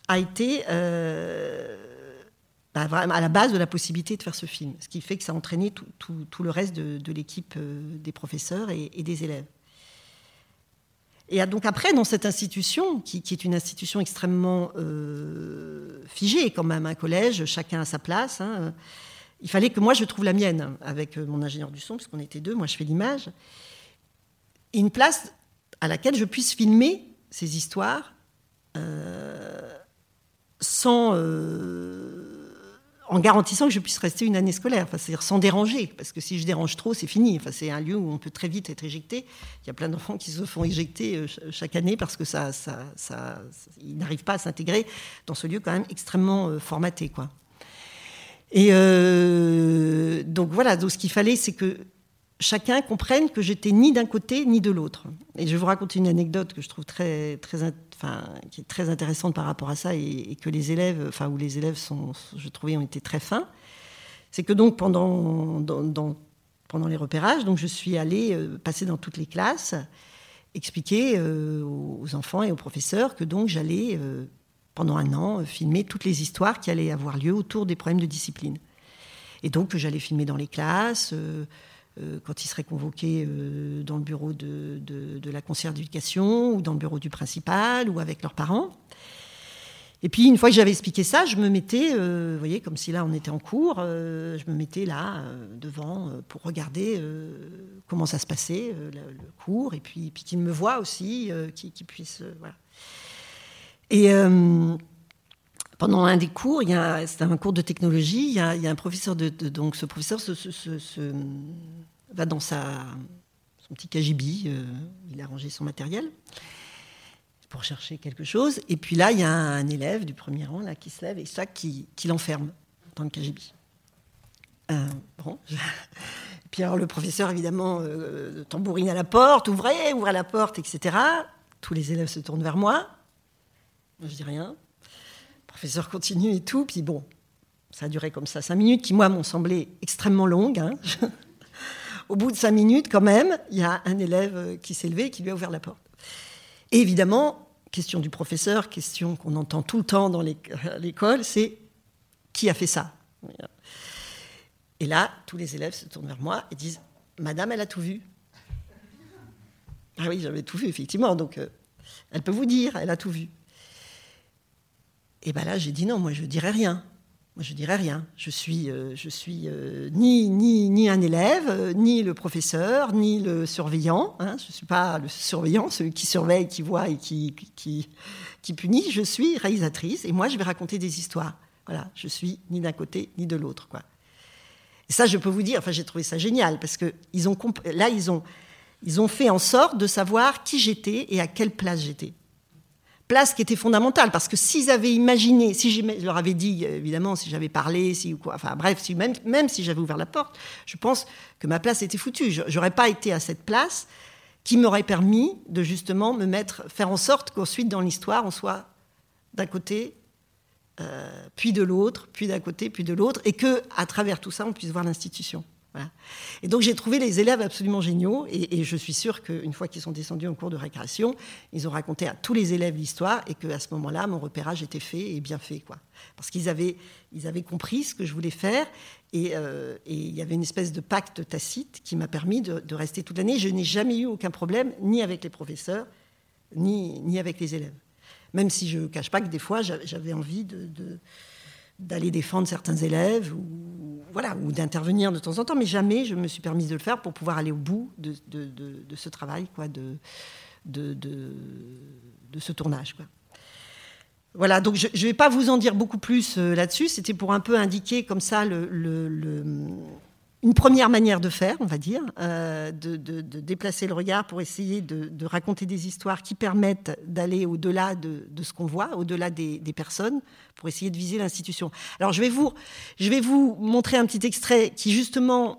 a été euh, à la base de la possibilité de faire ce film, ce qui fait que ça a entraîné tout, le reste de, l'équipe euh, des professeurs et, des élèves. Et donc après, dans cette institution, qui, est une institution extrêmement euh, figée quand même, un collège, chacun à sa place, hein, euh, il fallait que moi je trouve la mienne avec mon ingénieur du son, puisqu'on était deux, moi je fais l'image, une place à laquelle je puisse filmer ces histoires sans en garantissant que je puisse rester une année scolaire, enfin, c'est-à-dire sans déranger, parce que si je dérange trop, c'est fini. Enfin, c'est un lieu où on peut très vite être éjecté. Il y a plein d'enfants qui se font éjecter euh, chaque année parce que ça, ça, ça ils n'arrivent pas à s'intégrer dans ce lieu quand même extrêmement euh, formaté, quoi. Et euh, donc voilà, donc ce qu'il fallait, c'est que chacun comprenne que j'étais ni d'un côté ni de l'autre. Et je vous raconter une anecdote que je trouve très, très, qui est très intéressante par rapport à ça et, que les élèves, enfin où les élèves sont, je trouvais, ont été très fins. C'est que donc pendant, pendant les repérages, donc je suis allée euh, passer dans toutes les classes, expliquer euh, aux enfants et aux professeurs que donc j'allais pendant un an, euh, filmer toutes les histoires qui allaient avoir lieu autour des problèmes de discipline. Et donc, j'allais filmer dans les classes, euh, euh, quand ils seraient convoqués dans le bureau de, la conseillère d'éducation, ou dans le bureau du principal, ou avec leurs parents. Et puis, une fois que j'avais expliqué ça, je me mettais, vous voyez, comme si là on était en cours, je me mettais là, devant, pour regarder comment ça se passait, le, cours, et puis, puis qu'ils me voient aussi, qu'ils puissent. voilà. Et euh, pendant un des cours, c'était un cours de technologie, il y a, un professeur de, donc ce professeur se, va dans son petit KGB, euh, il a rangé son matériel pour chercher quelque chose. Et puis là, il y a un, élève du premier rang là, qui se lève et ça qui, l'enferme dans le KGB. Euh, bon. puis alors le professeur, évidemment, tambourine à la porte, ouvrez, ouvrez la porte, etc. Tous les élèves se tournent vers moi. Je dis rien. Professeur continue et tout. Puis bon, ça a duré comme ça cinq minutes, qui moi m'ont semblé extrêmement longues. Hein. Au bout de cinq minutes, quand même, il y a un élève qui s'est levé et qui lui a ouvert la porte. Et évidemment, question du professeur, question qu'on entend tout le temps dans l'école, c'est qui a fait ça? Et là, tous les élèves se tournent vers moi et disent Madame, elle a tout vu. Ah oui, j'avais tout vu, effectivement. Donc, euh, elle peut vous dire, elle a tout vu. Et bien là, j'ai dit non, moi je dirais rien. Moi je dirais rien. Je suis, euh, je suis euh, ni, ni, ni un élève, euh, ni le professeur, ni le surveillant. Hein. Je ne suis pas le surveillant, celui qui surveille, qui voit et qui, qui, qui punit. Je suis réalisatrice et moi je vais raconter des histoires. Voilà, je suis ni d'un côté ni de l'autre. Quoi. Et ça, je peux vous dire, enfin j'ai trouvé ça génial parce que ils ont, là, ils ont, ils ont fait en sorte de savoir qui j'étais et à quelle place j'étais place qui était fondamentale, parce que s'ils avaient imaginé, si je leur avais dit, évidemment, si j'avais parlé, si ou quoi, enfin bref, même, même si j'avais ouvert la porte, je pense que ma place était foutue. J'aurais pas été à cette place qui m'aurait permis de justement me mettre, faire en sorte qu'ensuite dans l'histoire, on soit d'un côté, euh, puis de l'autre, puis d'un côté, puis de l'autre, et que à travers tout ça, on puisse voir l'institution. Et donc j'ai trouvé les élèves absolument géniaux, et, je suis sûre qu'une fois qu'ils sont descendus en cours de récréation, ils ont raconté à tous les élèves l'histoire, et qu'à ce moment-là, mon repérage était fait et bien fait, quoi. Parce qu'ils avaient, ils avaient compris ce que je voulais faire, et, euh, il y avait une espèce de pacte tacite qui m'a permis de, rester toute l'année. Je n'ai jamais eu aucun problème, ni avec les professeurs, ni, ni avec les élèves. Même si je ne cache pas que des fois, j'avais envie de d'aller défendre certains élèves ou, d'intervenir de temps en temps, mais jamais je me suis permise de le faire pour pouvoir aller au bout de, ce travail, quoi, de, ce tournage. Quoi. Voilà, donc je ne vais pas vous en dire beaucoup plus euh, là-dessus, c'était pour un peu indiquer comme ça le une première manière de faire, on va dire, euh, de, déplacer le regard pour essayer de, raconter des histoires qui permettent d'aller au-delà de, ce qu'on voit, au-delà des, personnes, pour essayer de viser l'institution. Alors je vais, vous, je vais vous montrer un petit extrait qui justement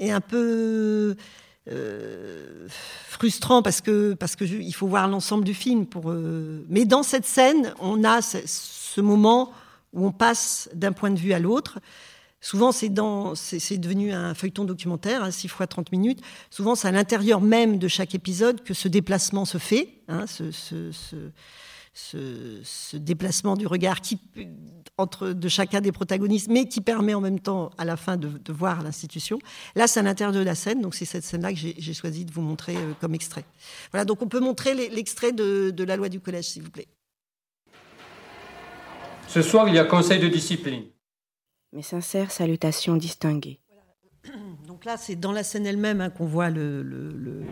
est un peu euh, frustrant parce que parce que il faut voir l'ensemble du film pour. Euh, mais dans cette scène, on a ce moment où on passe d'un point de vue à l'autre. Souvent, c'est, devenu un feuilleton documentaire, 6 hein, fois 30 minutes. Souvent, c'est à l'intérieur même de chaque épisode que ce déplacement se fait, hein, ce, déplacement du regard entre, de chacun des protagonistes, mais qui permet en même temps, à la fin, de, voir l'institution. Là, c'est à l'intérieur de la scène, donc c'est cette scène-là que j'ai, choisi de vous montrer euh, comme extrait. Voilà, donc on peut montrer l'extrait de, de la loi du collège, s'il vous plaît. Ce soir, il y a conseil de discipline. Mes sincères salutations distinguées. Donc là, c'est dans la scène elle-même hein, qu'on voit le,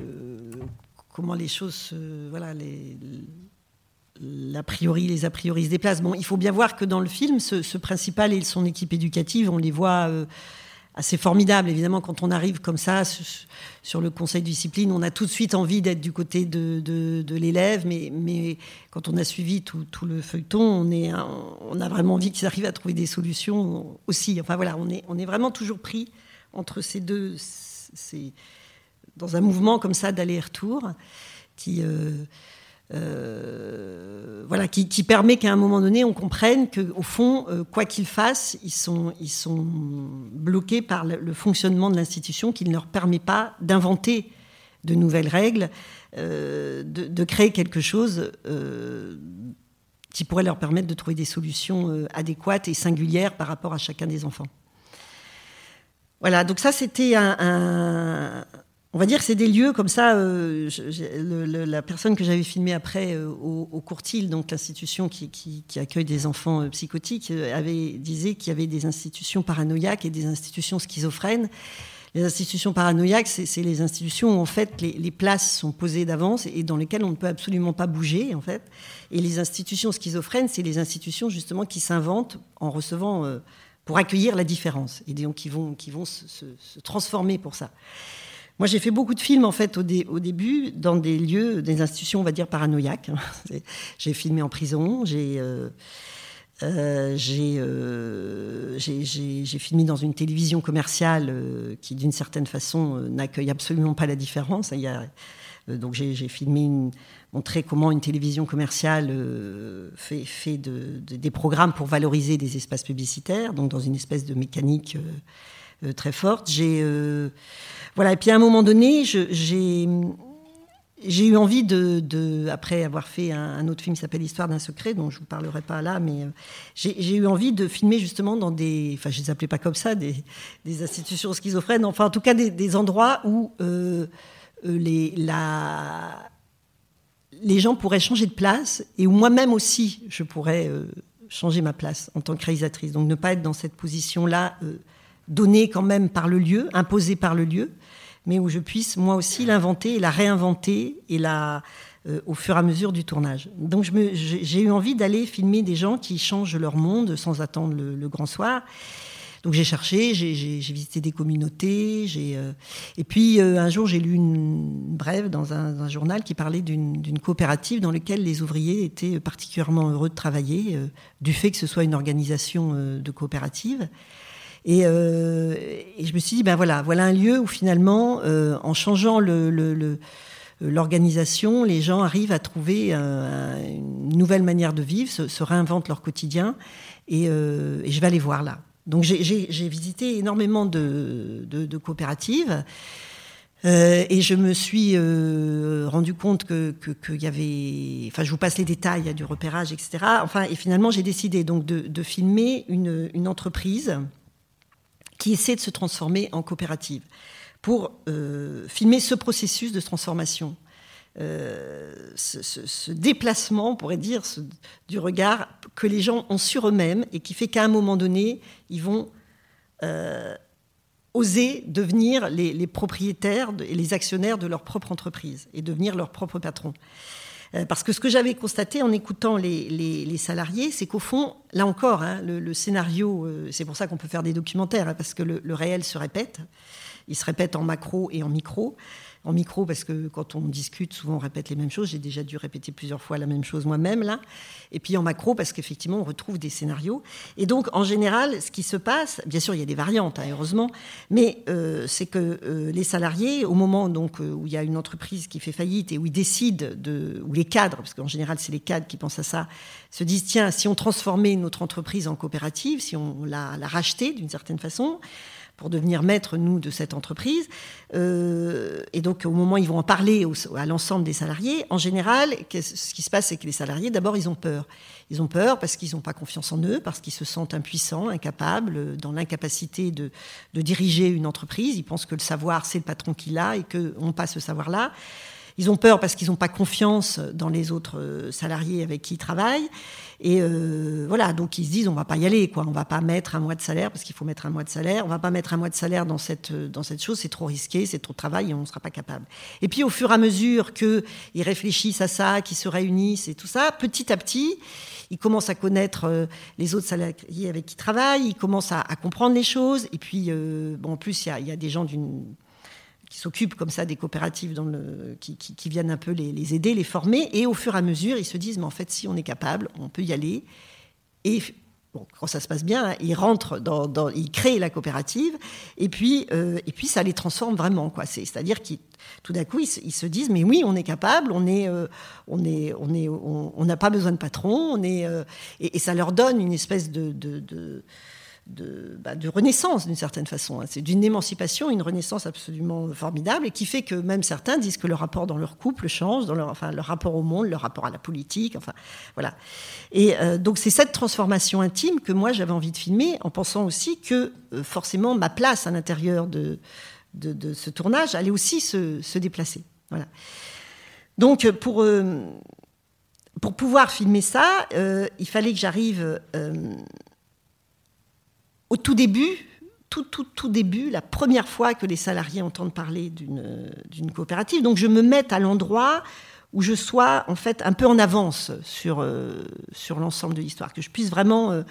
comment les choses, voilà, les, l'a priori, les a priori se déplacent. Bon, il faut bien voir que dans le film, ce, principal et son équipe éducative, on les voit euh, assez formidable. Évidemment, quand on arrive comme ça sur le conseil de discipline, on a tout de suite envie d'être du côté de, de, l'élève, mais, mais, quand on a suivi tout, tout, le feuilleton, on, est, on a vraiment envie qu'ils arrivent à trouver des solutions aussi. Enfin voilà, on est, on est vraiment toujours pris entre ces deux, c'est dans un mouvement comme ça d'aller-retour qui... Euh, euh, voilà, qui, permet qu'à un moment donné, on comprenne qu'au fond, euh, quoi qu'ils fassent, ils sont, bloqués par le, fonctionnement de l'institution qui ne leur permet pas d'inventer de nouvelles règles, euh, de, créer quelque chose qui pourrait leur permettre de trouver des solutions adéquates et singulières par rapport à chacun des enfants. Voilà, donc ça c'était un, on va dire que c'est des lieux comme ça. Euh, la personne que j'avais filmée après euh, au, Courtil, donc l'institution qui, accueille des enfants euh, psychotiques, avait disait qu'il y avait des institutions paranoïaques et des institutions schizophrènes. Les institutions paranoïaques, c'est les institutions où en fait les, places sont posées d'avance et dans lesquelles on ne peut absolument pas bouger en fait. Et les institutions schizophrènes, c'est les institutions justement qui s'inventent en recevant pour accueillir la différence et donc qui vont qui vont se, se transformer pour ça. Moi, j'ai fait beaucoup de films, en fait, au, début, dans des lieux, des institutions, on va dire, paranoïaques. j'ai filmé en prison, j'ai... Euh, euh, euh, j'ai filmé dans une télévision commerciale qui, d'une certaine façon, n'accueille absolument pas la différence. Donc j'ai filmé, montré comment une télévision commerciale fait, fait de, des programmes pour valoriser des espaces publicitaires, donc dans une espèce de mécanique très forte. J'ai voilà, et puis à un moment donné, j'ai j'ai eu envie de, après avoir fait un, autre film qui s'appelle Histoire d'un secret, dont je vous parlerai pas là, mais euh, j'ai eu envie de filmer justement dans des, enfin je les appelais pas comme ça, des, institutions schizophrènes, enfin en tout cas des, endroits où euh, euh, les, la, les gens pourraient changer de place et où moi-même aussi je pourrais changer ma place en tant que réalisatrice. Donc ne pas être dans cette position-là donnée quand même par le lieu, imposée par le lieu, mais où je puisse moi aussi l'inventer et la réinventer et la, euh, au fur et à mesure du tournage. Donc j'ai eu envie d'aller filmer des gens qui changent leur monde sans attendre le, grand soir. Donc j'ai cherché, j'ai visité des communautés, euh, et puis euh, un jour j'ai lu une brève dans un, journal qui parlait d'une coopérative dans laquelle les ouvriers étaient particulièrement heureux de travailler, du fait que ce soit une organisation de coopérative. Euh, et, je me suis dit, ben voilà, voilà un lieu où finalement, euh, en changeant l'organisation, les gens arrivent à trouver une nouvelle manière de vivre, se, réinventent leur quotidien, euh, et, je vais aller voir là. Donc j'ai visité énormément de, coopératives. et je me suis rendu compte que qu'il y avait, enfin, je vous passe les détails, il y a du repérage, etc. Enfin, et finalement, j'ai décidé donc de, filmer une entreprise qui essaie de se transformer en coopérative pour euh, filmer ce processus de transformation. Euh, ce, déplacement, on pourrait dire, du regard que les gens ont sur eux-mêmes et qui fait qu'à un moment donné, ils vont euh, oser devenir les, propriétaires et les actionnaires de leur propre entreprise et devenir leur propre patron. Euh, parce que ce que j'avais constaté en écoutant les, salariés, c'est qu'au fond, là encore, hein, le, scénario, euh, c'est pour ça qu'on peut faire des documentaires, hein, parce que le, réel se répète. Il se répète en macro et en micro en micro parce que quand on discute, souvent on répète les mêmes choses. J'ai déjà dû répéter plusieurs fois la même chose moi-même là. Et puis en macro parce qu'effectivement on retrouve des scénarios. Et donc en général, ce qui se passe, bien sûr il y a des variantes, hein, heureusement, mais euh, c'est que euh, les salariés, au moment donc euh, où il y a une entreprise qui fait faillite et où ils décident de, ou les cadres, parce qu'en général c'est les cadres qui pensent à ça, se disent tiens si on transformait notre entreprise en coopérative, si on la, la rachetait d'une certaine façon pour devenir maître, nous, de cette entreprise. Euh, et donc, au moment où ils vont en parler à l'ensemble des salariés, en général, ce qui se passe, c'est que les salariés, d'abord, ils ont peur. Ils ont peur parce qu'ils n'ont pas confiance en eux, parce qu'ils se sentent impuissants, incapables, dans l'incapacité de, diriger une entreprise. Ils pensent que le savoir, c'est le patron qui l'a et qu'on passe ce savoir-là. Ils ont peur parce qu'ils n'ont pas confiance dans les autres salariés avec qui ils travaillent. Et voilà, donc ils se disent on va pas y aller, quoi. On va pas mettre un mois de salaire parce qu'il faut mettre un mois de salaire. On va pas mettre un mois de salaire dans cette dans cette chose, c'est trop risqué, c'est trop de travail et on ne sera pas capable. Et puis au fur et à mesure qu'ils réfléchissent à ça, qu'ils se réunissent et tout ça, petit à petit, ils commencent à connaître les autres salariés avec qui ils travaillent, ils commencent à, comprendre les choses. Et puis, bon, en plus, il y a, y a des gens d'une qui s'occupent comme ça des coopératives qui, viennent un peu les, aider, les former. Et au fur et à mesure, ils se disent, mais en fait, si on est capable, on peut y aller. Et quand ça se passe bien, hein, ils rentrent dans, ils créent la coopérative. Et puis, euh, et puis ça les transforme vraiment. Quoi. C'est-à-dire qu'ils tout d'un coup, ils, se disent, mais oui, on est capable, on est, euh, on est, on est, on n'a pas besoin de patron, on est, euh, et, ça leur donne une espèce de de, bah, de renaissance d'une certaine façon. Hein. C'est d'une émancipation, une renaissance absolument formidable et qui fait que même certains disent que le rapport dans leur couple change, dans leur, enfin, leur rapport au monde, leur rapport à la politique, enfin voilà. Et euh, donc c'est cette transformation intime que moi j'avais envie de filmer en pensant aussi que euh, forcément ma place à l'intérieur de, de, ce tournage allait aussi se, se déplacer. Voilà. Donc pour, euh, pour pouvoir filmer ça, il fallait que j'arrive au tout début, tout, début, la première fois que les salariés entendent parler d'une coopérative. Donc je me mette à l'endroit où je sois en fait un peu en avance sur, euh, l'ensemble de l'histoire, que je puisse vraiment euh,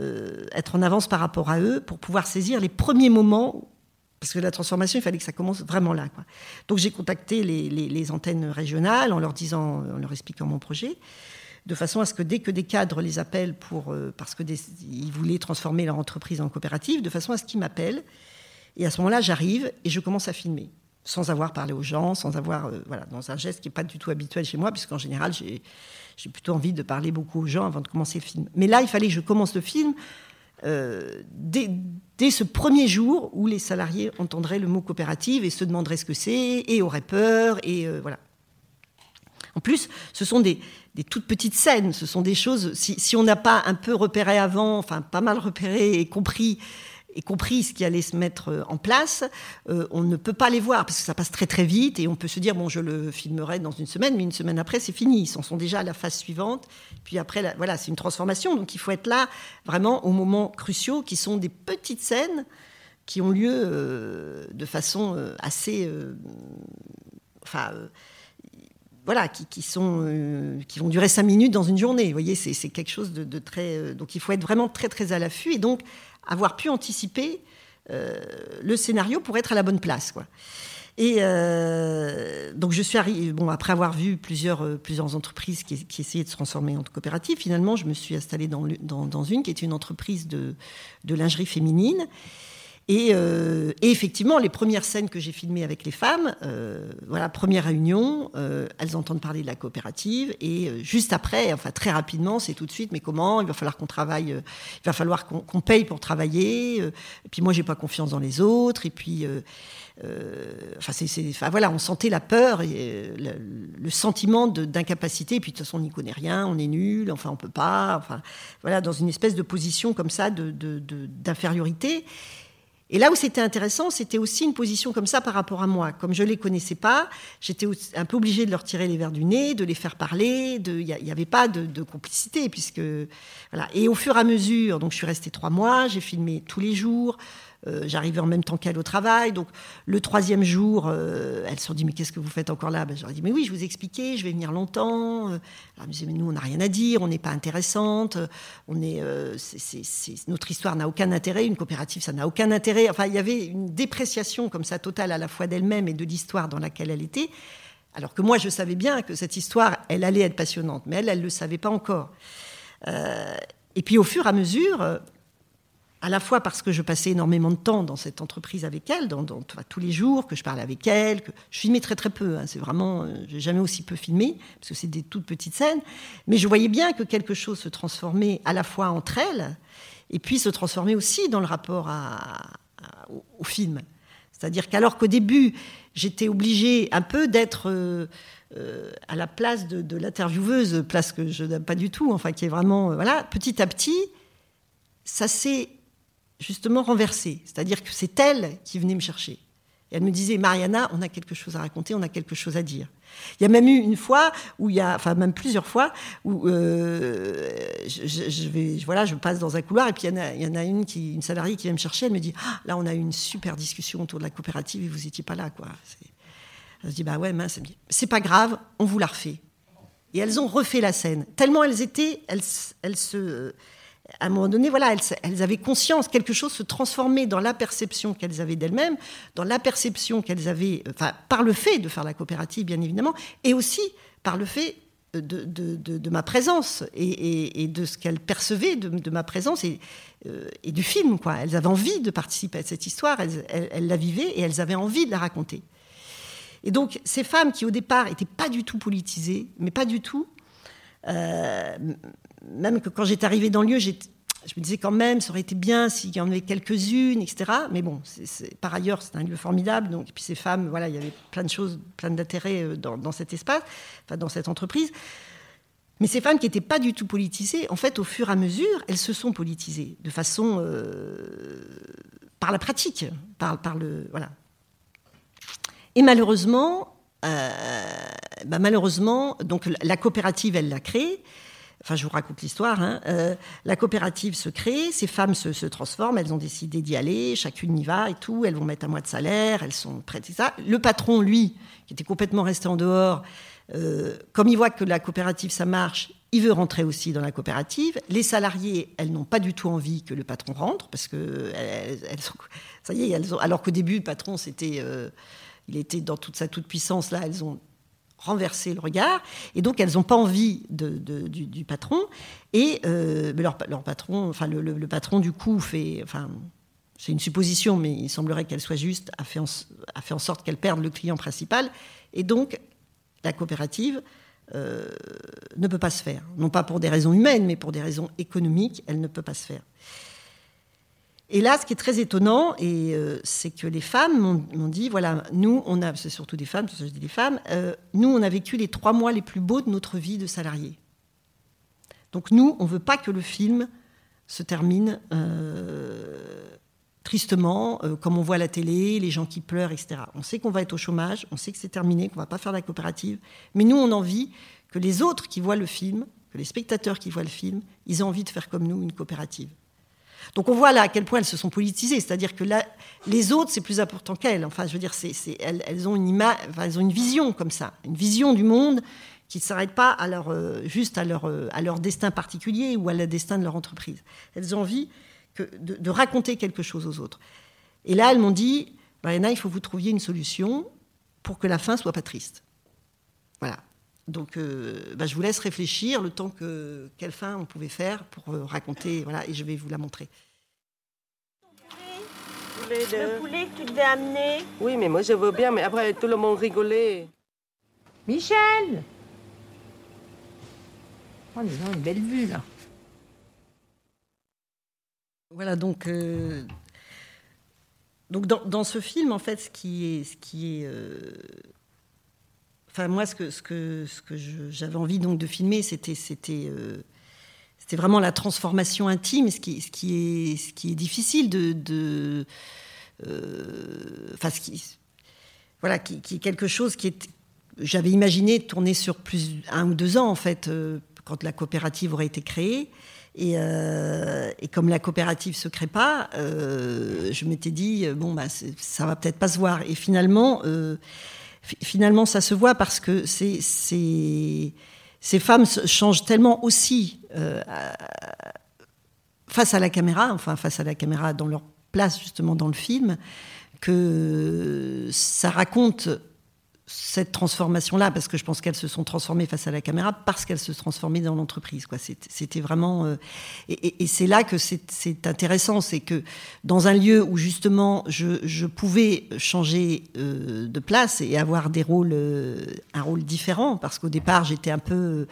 euh, être en avance par rapport à eux pour pouvoir saisir les premiers moments, parce que la transformation, il fallait que ça commence vraiment là. Donc j'ai contacté les, antennes régionales en leur disant, en leur expliquant mon projet de façon à ce que dès que des cadres les appellent pour, euh, parce qu'ils voulaient transformer leur entreprise en coopérative, de façon à ce qu'ils m'appellent. Et à ce moment-là, j'arrive et je commence à filmer, sans avoir parlé aux gens, sans avoir, euh, voilà, dans un geste qui n'est pas du tout habituel chez moi, puisqu'en général, j'ai plutôt envie de parler beaucoup aux gens avant de commencer le film. Mais là, il fallait que je commence le film euh, dès, dès, ce premier jour où les salariés entendraient le mot coopérative et se demanderaient ce que c'est, et auraient peur, et voilà. En plus, ce sont des, toutes petites scènes, ce sont des choses, si, on n'a pas un peu repéré avant, enfin pas mal repéré et compris, et compris ce qui allait se mettre euh, en place, euh, on ne peut pas les voir parce que ça passe très très vite et on peut se dire bon je le filmerai dans une semaine mais une semaine après c'est fini. Ils s'en sont déjà à la phase suivante. Puis après voilà c'est une transformation. Donc il faut être là vraiment aux moments cruciaux qui sont des petites scènes qui ont lieu euh, de façon assez enfin voilà, qui, sont, euh, qui vont durer cinq minutes dans une journée. Vous voyez, c'est quelque chose de, très. Euh, donc il faut être vraiment très très à l'affût et donc avoir pu anticiper euh, le scénario pour être à la bonne place, quoi. Et donc je suis arrivé, bon, après avoir vu plusieurs, plusieurs entreprises qui, qui, essayaient de se transformer en coopérative, finalement je me suis installée dans, dans, dans une qui est une entreprise de, de lingerie féminine euh, et, effectivement, les premières scènes que j'ai filmées avec les femmes, euh, voilà, première réunion, euh, elles entendent parler de la coopérative, et juste après, enfin très rapidement, c'est tout de suite, mais comment Il va falloir qu'on travaille, il va falloir qu'on paye pour travailler, et puis moi, j'ai pas confiance dans les autres, et puis. enfin, c'est, enfin, voilà, on sentait la peur et le, sentiment d'incapacité. Et puis de toute façon, on n'y connaît rien, on est nul, enfin, on peut pas. Enfin, voilà, dans une espèce de position comme ça de, d'infériorité. Et là où c'était intéressant, c'était aussi une position comme ça par rapport à moi. Comme je ne les connaissais pas, j'étais un peu obligée de leur tirer les verres du nez, de les faire parler. Il n'y avait pas de, complicité. Puisque, voilà. Et au fur et à mesure, donc je suis restée trois mois, j'ai filmé tous les jours. Euh, j'arrivais en même temps qu'elle au travail. Donc, le troisième jour, euh, elles se sont dit Mais qu'est-ce que vous faites encore là? Ben, J'aurais dit Mais oui, je vous ai expliqué, je vais venir longtemps. Euh, elle me disait Mais nous, on n'a rien à dire, on n'est pas intéressante. On est, notre histoire n'a aucun intérêt. Une coopérative, ça n'a aucun intérêt. Enfin, il y avait une dépréciation comme ça totale à la fois d'elle-même et de l'histoire dans laquelle elle était. Alors que moi, je savais bien que cette histoire, elle allait être passionnante, mais elle, elle ne le savait pas encore. et puis, au fur et à mesure, à la fois parce que je passais énormément de temps dans cette entreprise avec elle, dans, tous les jours, que je parlais avec elle, que je filmais très très peu. Hein, c'est vraiment, euh, j'ai jamais aussi peu filmé parce que c'est des toutes petites scènes. Mais je voyais bien que quelque chose se transformait à la fois entre elles et puis se transformait aussi dans le rapport au, film. C'est-à-dire qu'alors qu'au début j'étais obligée un peu d'être euh, euh, à la place de, de l'intervieweuse, place que je n'aime pas du tout, enfin qui est vraiment voilà, petit à petit ça s'est justement renversé. C'est-à-dire que c'est elle qui venait me chercher. Et elle me disait, Mariana, on a quelque chose à raconter, on a quelque chose à dire. Il y a même eu une fois où il y a, enfin même plusieurs fois où euh, je, vais, voilà, je passe dans un couloir et puis il y en a, une qui, une salariée qui vient me chercher, elle me dit, ah, là on a eu une super discussion autour de la coopérative et vous étiez pas là, quoi. Je dis bah ouais, mince, c'est pas grave, on vous la refait. Et elles ont refait la scène. Tellement elles étaient, elles, elles se, à un moment donné, voilà, elles, avaient conscience, quelque chose se transformait dans la perception qu'elles avaient d'elles-mêmes, dans la perception qu'elles avaient, enfin, par le fait de faire la coopérative, bien évidemment, et aussi par le fait de, ma présence et, de ce qu'elles percevaient de, ma présence euh, et, du film. Quoi. Elles avaient envie de participer à cette histoire, elles, la vivaient et elles avaient envie de la raconter. Et donc, ces femmes qui, au départ, n'étaient pas du tout politisées, mais pas du tout, euh, même que quand j'étais arrivée dans le lieu, je me disais quand même, ça aurait été bien s'il y en avait quelques-unes, etc. Mais bon, par ailleurs, c'est un lieu formidable. Donc, et puis ces femmes, voilà, il y avait plein de choses, plein d'intérêts euh, dans, cet espace, dans cette entreprise. Mais ces femmes qui n'étaient pas du tout politisées, en fait, au fur et à mesure, elles se sont politisées de façon euh, par la pratique, par, par le voilà. Et malheureusement, euh, bah, malheureusement, donc la coopérative, elle l'a créée. Enfin, je vous raconte l'histoire. Hein. Euh, la coopérative se crée, ces femmes se, transforment, elles ont décidé d'y aller, chacune y va et tout. Elles vont mettre un mois de salaire, elles sont prêtes, et ça. Le patron, lui, qui était complètement resté en dehors, euh, comme il voit que la coopérative ça marche, il veut rentrer aussi dans la coopérative. Les salariés, elles n'ont pas du tout envie que le patron rentre parce que ça y est, elles ont, alors qu'au début le patron c'était, euh, il était dans toute sa toute puissance là, elles ont renverser le regard, et donc elles n'ont pas envie de, du, patron, et euh, leur, patron, enfin le, patron du coup fait, enfin c'est une supposition, mais il semblerait qu'elle soit juste, a fait en, a fait en sorte qu'elle perde le client principal, et donc la coopérative euh, ne peut pas se faire, non pas pour des raisons humaines, mais pour des raisons économiques, elle ne peut pas se faire. Et là, ce qui est très étonnant, euh, c'est que les femmes m'ont dit, voilà, nous, on a, c'est surtout des femmes, je dis des femmes, euh, nous, on a vécu les trois mois les plus beaux de notre vie de salariés. Donc nous, on ne veut pas que le film se termine euh, tristement, comme on voit à la télé, les gens qui pleurent, etc. On sait qu'on va être au chômage, on sait que c'est terminé, qu'on ne va pas faire la coopérative, mais nous, on a envie que les autres qui voient le film, que les spectateurs qui voient le film, ils aient envie de faire comme nous une coopérative. Donc on voit là à quel point elles se sont politisées, c'est-à-dire que là, les autres, c'est plus important qu'elles. Enfin, je veux dire, c'est, elles, ont une image, elles ont une vision comme ça, une vision du monde qui ne s'arrête pas à leur, euh, juste à leur, euh, à leur destin particulier ou à le destin de leur entreprise. Elles ont envie que, de, raconter quelque chose aux autres. Et là, elles m'ont dit, Mariana, il faut que vous trouviez une solution pour que la fin soit pas triste. Voilà. Donc, euh, bah, je vous laisse réfléchir le temps que quelle fin on pouvait faire pour euh, raconter. Voilà, et je vais vous la montrer. Le poulet que tu devais amener. Oui, mais moi je veux bien, mais après tout le monde rigolait. Michel Oh, a une belle vue là. Voilà, donc, euh, donc dans, dans, ce film, en fait, ce qui est, ce qui est Enfin, moi, ce que, j'avais envie donc de filmer, euh, c'était vraiment la transformation intime, ce qui, est, difficile de. euh, ce qui, voilà, qui, est quelque chose qui est. J'avais imaginé tourner sur plus un ou deux ans, en fait, euh, quand la coopérative aurait été créée. Et, et, comme la coopérative se crée pas, je m'étais dit bon bah ça va peut-être pas se voir. Et finalement, finalement, ça se voit parce que ces, femmes changent tellement aussi euh, face à la caméra, enfin face à la caméra dans leur place justement dans le film, que ça raconte cette transformation-là, parce que je pense qu'elles se sont transformées face à la caméra, parce qu'elles se transformaient dans l'entreprise. C'était vraiment... Euh, et, c'est là que c'est intéressant, c'est que dans un lieu où justement je, pouvais changer euh, de place et avoir des rôles, euh, un rôle différent, parce qu'au départ j'étais un peu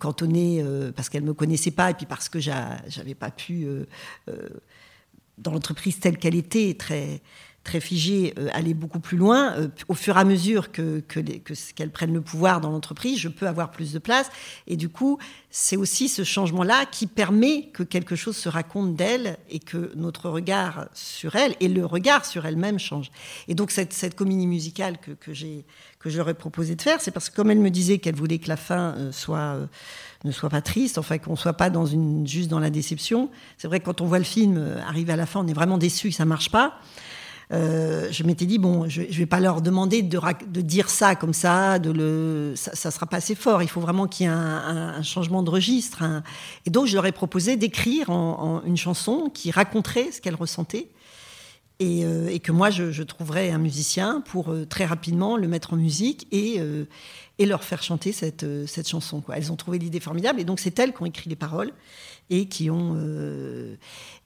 cantonnée, parce qu'elle ne me connaissait pas, et puis parce que j'avais pas pu, dans l'entreprise telle qu'elle était, très très figée, euh, aller beaucoup plus loin. Euh, au fur et à mesure que, que, que qu'elles prennent le pouvoir dans l'entreprise, je peux avoir plus de place. Et du coup, c'est aussi ce changement-là qui permet que quelque chose se raconte d'elle et que notre regard sur elle et le regard sur elle-même change. Et donc cette, cette comédie musicale que, que j'ai que j'aurais proposé de faire, c'est parce que comme elle me disait qu'elle voulait que la fin euh, soit ne soit pas triste, enfin qu'on soit pas juste dans la déception. C'est vrai que quand on voit le film arriver à la fin, on est vraiment déçu, ça marche pas. Euh, je m'étais dit bon, je, je vais pas leur demander de, dire ça comme ça, de le, ça, ça sera pas assez fort. Il faut vraiment qu'il y ait un, changement de registre. Et donc je leur ai proposé d'écrire une chanson qui raconterait ce qu'elle ressentait et, euh, que moi je, trouverais un musicien pour euh, très rapidement le mettre en musique et, leur faire chanter cette, chanson. Elles ont trouvé l'idée formidable et donc c'est elles qui ont écrit les paroles et qui ont euh,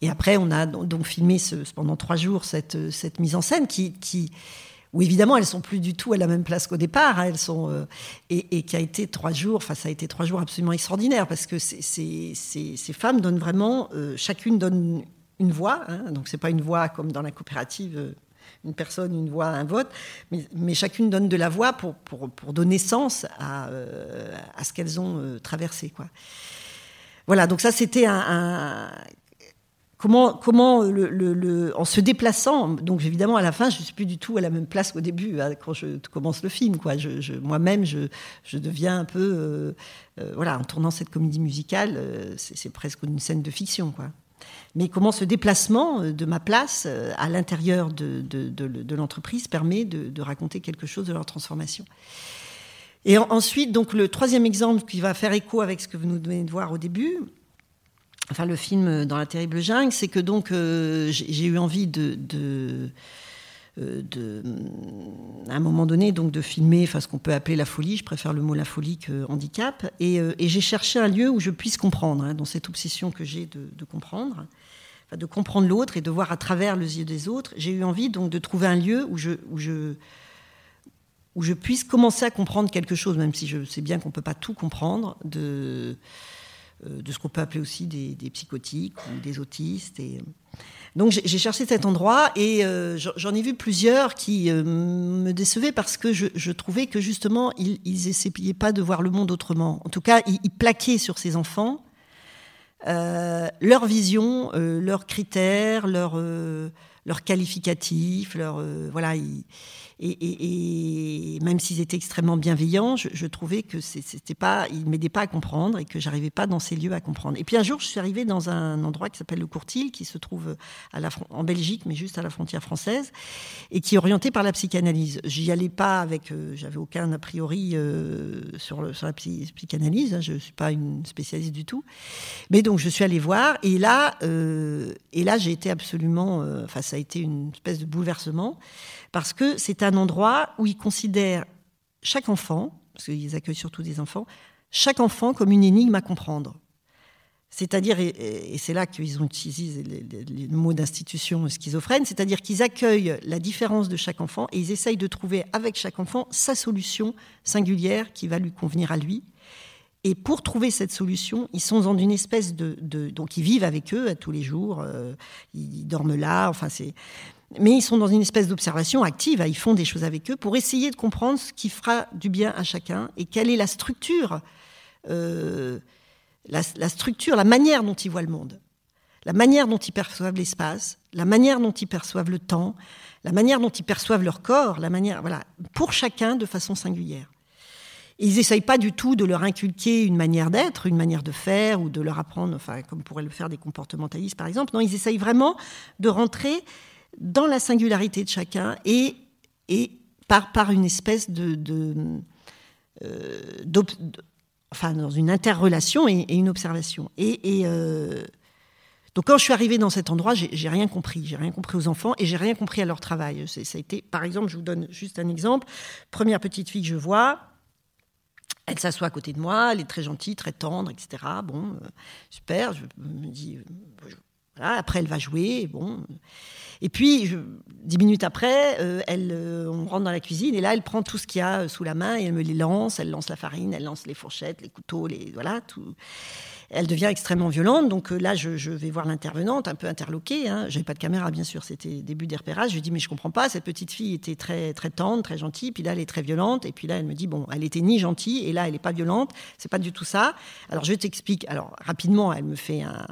et après on a donc filmé pendant trois jours cette, mise en scène qui, où évidemment elles sont plus du tout à la même place qu'au départ. hein, elles sont euh, et, qui a été trois jours. Enfin, ça a été trois jours absolument extraordinaires parce que ces, femmes donnent vraiment, euh, chacune donne une voix. Hein, donc c'est pas une voix comme dans la coopérative. une personne, une voix, un vote, mais, chacune donne de la voix pour, pour, pour donner sens à, à ce qu'elles ont traversé. Quoi. Voilà, donc ça c'était un, comment comment en se déplaçant. Donc évidemment à la fin, je suis plus du tout à la même place qu'au début hein, quand je commence le film. Quoi, je, moi-même je, deviens un peu euh, euh, voilà en tournant cette comédie musicale, euh, c'est presque une scène de fiction. Mais comment ce déplacement de ma place à l'intérieur de, l'entreprise permet de raconter quelque chose de leur transformation. Et en- ensuite, donc le troisième exemple qui va faire écho avec ce que vous nous venez de voir au début, enfin le film euh, dans la terrible jungle, c'est que donc euh, j'ai eu envie de, de, euh, de, à un moment donné, donc de filmer, enfin ce qu'on peut appeler la folie. Je préfère le mot la folie que handicap. Et, j'ai cherché un lieu où je puisse comprendre, hein, dans cette obsession que j'ai de, comprendre, de comprendre l'autre et de voir à travers les yeux des autres. J'ai eu envie donc de trouver un lieu où je où je puisse commencer à comprendre quelque chose, même si je sais bien qu'on ne peut pas tout comprendre, de, euh, de ce qu'on peut appeler aussi des, des psychotiques ou des autistes. Et... Donc j'ai cherché cet endroit et euh, j'en- ai vu plusieurs qui euh, me décevaient parce que je, je trouvais que justement, ils, ils essayaient pas de voir le monde autrement. En tout cas, ils, plaquaient sur ces enfants euh, leur vision, euh, leurs critères, leurs euh, leurs qualificatifs, leur euh, voilà. Et, même s'ils étaient extrêmement bienveillants, je, trouvais que c'était pas, ils m'aidaient pas à comprendre et que j'arrivais pas dans ces lieux à comprendre. Et puis un jour, je suis arrivée dans un endroit qui s'appelle le Courtil, qui se trouve en Belgique, mais juste à la frontière française, et qui est orienté par la psychanalyse. J'y allais pas avec, euh, j'avais aucun a priori euh, sur, la psy- psychanalyse. hein, je suis pas une spécialiste du tout. Mais donc je suis allée voir et là, euh, et là j'ai été absolument, euh, enfin ça a été une espèce de bouleversement parce que c'est un endroit où ils considèrent chaque enfant, parce qu'ils accueillent surtout des enfants, chaque enfant comme une énigme à comprendre. C'est-à-dire, et, c'est là qu'ils ont utilisé les, mots d'institution schizophrène, c'est-à-dire qu'ils accueillent la différence de chaque enfant et ils essayent de trouver avec chaque enfant sa solution singulière qui va lui convenir à lui. Et pour trouver cette solution, ils sont dans une espèce de, donc ils vivent avec eux tous les jours, euh, ils dorment là, enfin c'est, mais ils sont dans une espèce d'observation active. Ils font des choses avec eux pour essayer de comprendre ce qui fera du bien à chacun et quelle est la structure, euh, la, structure, la manière dont ils voient le monde, la manière dont ils perçoivent l'espace, la manière dont ils perçoivent le temps, la manière dont ils perçoivent leur corps, la manière, voilà, pour chacun de façon singulière. Ils n'essayent pas du tout de leur inculquer une manière d'être, une manière de faire, ou de leur apprendre, enfin, comme pourraient le faire des comportementalistes par exemple. Non, ils essayent vraiment de rentrer dans la singularité de chacun et, et par, par une espèce de. de euh, enfin, dans une interrelation et, une observation. Et. euh, donc quand je suis arrivée dans cet endroit, j'ai rien compris. J'ai rien compris aux enfants et j'ai rien compris à leur travail. Ça a été, par exemple, je vous donne juste un exemple. Première petite fille que je vois, elle s'assoit à côté de moi, elle est très gentille, très tendre, etc. Bon, euh, super, je me dis, après elle va jouer, bon. Et puis, dix minutes après, euh, elle, euh, on rentre dans la cuisine et là, elle prend tout ce qu'il y a euh, sous la main et elle me les lance. Elle lance la farine, elle lance les fourchettes, les couteaux, les voilà tout. elle devient extrêmement violente. Donc là, je, vais voir l'intervenante, un peu interloquée. Hein. J'avais pas de caméra, bien sûr, c'était début des repérages. Je lui dis, mais je comprends pas, cette petite fille était très, très tendre, très gentille, puis là, elle est très violente. Et puis là, elle me dit, bon, elle était ni gentille, et là, elle est pas violente. C'est pas du tout ça. Alors, je t'explique. Alors, rapidement, elle me fait un.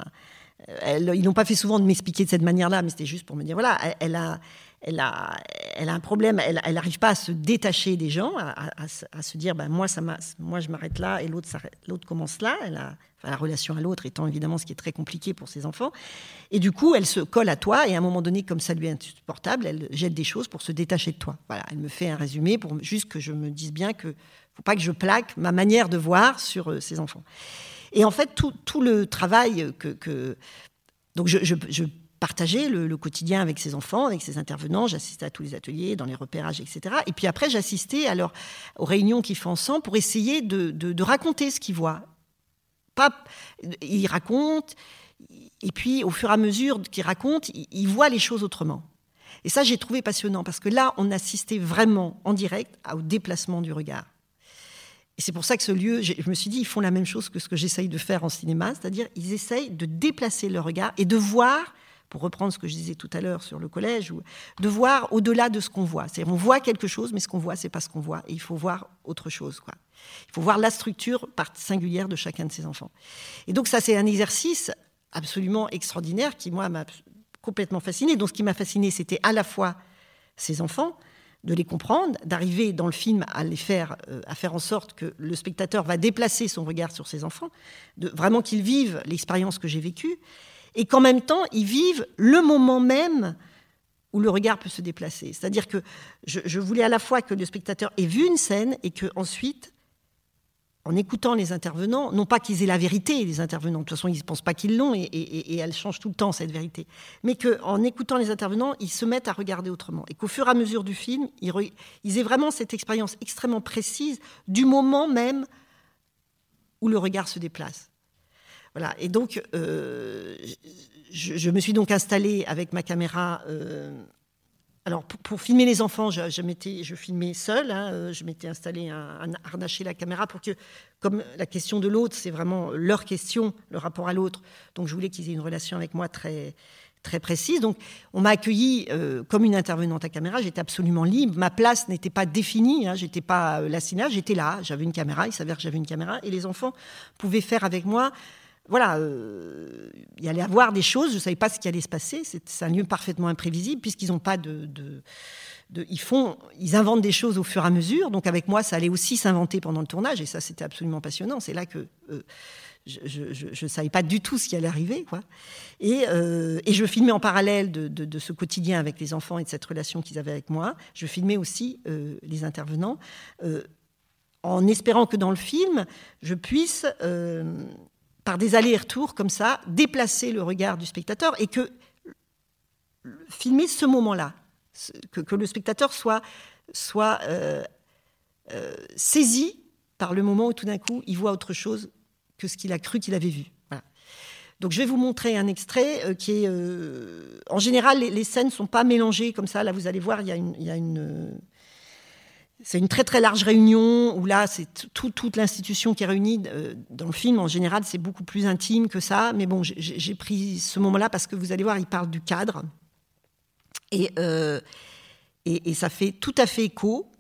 Ils n'ont pas fait souvent de m'expliquer de cette manière-là, mais c'était juste pour me dire, voilà, elle, a elle a, elle a un problème, elle n'arrive pas à se détacher des gens, à, se dire, ben moi, ça moi je m'arrête là et l'autre commence là. Elle a, enfin, la relation à l'autre étant évidemment ce qui est très compliqué pour ses enfants. Et du coup, elle se colle à toi et à un moment donné, comme ça lui est insupportable, elle jette des choses pour se détacher de toi. Voilà, elle me fait un résumé pour juste que je me dise bien que faut pas que je plaque ma manière de voir sur euh, ses enfants. Et en fait, tout, le travail que, donc je, partager le, quotidien avec ses enfants, avec ses intervenants. J'assistais à tous les ateliers, dans les repérages, etc. Et puis après, j'assistais aux réunions qu'ils font ensemble pour essayer de, raconter ce qu'ils voient. Pas, ils racontent, et puis au fur et à mesure qu'ils racontent, ils voient les choses autrement. Et ça, j'ai trouvé passionnant parce que là, on assistait vraiment en direct au déplacement du regard. Et c'est pour ça que ce lieu, je me suis dit, ils font la même chose que ce que j'essaye de faire en cinéma, c'est-à-dire ils essayent de déplacer le regard et de voir pour reprendre ce que je disais tout à l'heure sur le collège, de voir au-delà de ce qu'on voit. C'est-à-dire, on voit quelque chose, mais ce qu'on voit, c'est pas ce qu'on voit. Et il faut voir autre chose, quoi. Il faut voir la structure singulière de chacun de ses enfants. Et donc, ça, c'est un exercice absolument extraordinaire qui, moi, m'a complètement fasciné. Donc, ce qui m'a fasciné, c'était à la fois ses enfants, de les comprendre, d'arriver dans le film à les faire, euh, à faire en sorte que le spectateur va déplacer son regard sur ses enfants, de vraiment qu'ils vivent l'expérience que j'ai vécue, et qu'en même temps, ils vivent le moment même où le regard peut se déplacer. C'est-à-dire que je, je, voulais à la fois que le spectateur ait vu une scène et que ensuite, en écoutant les intervenants, non pas qu'ils aient la vérité, les intervenants, de toute façon, ils ne pensent pas qu'ils l'ont et, elle change tout le temps, cette vérité, mais qu'en écoutant les intervenants, ils se mettent à regarder autrement et qu'au fur et à mesure du film, ils, re, aient vraiment cette expérience extrêmement précise du moment même où le regard se déplace. Voilà. Et donc, euh, je, je, me suis donc installée avec ma caméra. Euh, alors, pour, filmer les enfants, je, je, filmais seule. Hein, euh, je m'étais installée un, un, la caméra pour que, comme la question de l'autre, c'est vraiment leur question, le rapport à l'autre. Donc, je voulais qu'ils aient une relation avec moi très très précise. Donc, on m'a accueilli euh, comme une intervenante à caméra. J'étais absolument libre. Ma place n'était pas définie. Hein, j'étais pas euh. J'étais là. J'avais une caméra. Il s'avère que j'avais une caméra. Et les enfants pouvaient faire avec moi voilà, euh, il y allait avoir des choses, je ne savais pas ce qui allait se passer. C'est un lieu parfaitement imprévisible puisqu'ils n'ont pas de, ils font, inventent des choses au fur et à mesure. Donc avec moi, ça allait aussi s'inventer pendant le tournage et ça, c'était absolument passionnant. C'est là que euh, je ne savais pas du tout ce qui allait arriver, euh, et je filmais en parallèle de, ce quotidien avec les enfants et de cette relation qu'ils avaient avec moi. Je filmais aussi les intervenants. En espérant que dans le film, je puisse par des allers-retours comme ça, déplacer le regard du spectateur et que filmer ce moment-là, que, le spectateur soit, soit euh, euh, saisi par le moment où tout d'un coup il voit autre chose que ce qu'il a cru qu'il avait vu. Donc je vais vous montrer un extrait euh, qui est... En général, les, scènes ne sont pas mélangées comme ça. Là, vous allez voir. Il y a une c'est une très très large réunion où là c'est tout, toute l'institution qui est réunie euh, dans le film en général c'est beaucoup plus intime que ça. Mais bon j'ai pris ce moment-là parce que vous allez voir il parle du cadre. Euh, et, et ça fait tout à fait écho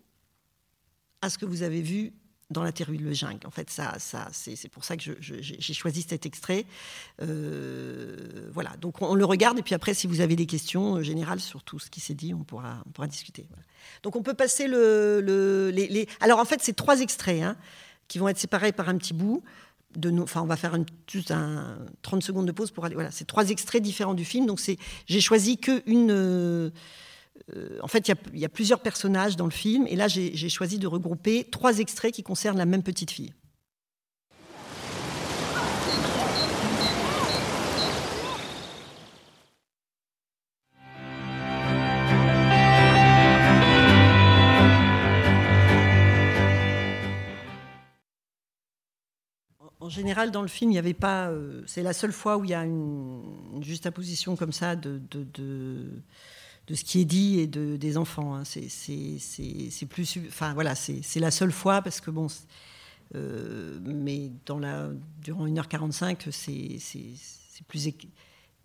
à ce que vous avez vu dans la terrible le jungle. En fait, ça, ça, c'est pour ça que j'ai choisi cet extrait. Euh, voilà, donc on, le regarde et puis après, si vous avez des questions euh, générales sur tout ce qui s'est dit, on pourra, on pourra discuter. Donc on peut passer le... le les. Alors en fait, c'est trois extraits hein, qui vont être séparés par un petit bout. De nos, enfin, on va faire une, juste un 30 secondes de pause pour aller. Voilà, c'est trois extraits différents du film. Donc j'ai choisi que une... Euh, en fait, il y, a plusieurs personnages dans le film, et là, j'ai choisi de regrouper trois extraits qui concernent la même petite fille. En général, dans le film, il n'y avait pas. Euh, C'est la seule fois où il y a une, une juxtaposition comme ça de de ce qui est dit et de, des enfants. Hein. C'est plus, enfin voilà, c'est la seule fois parce que bon, mais dans la, durant 1h45, c'est plus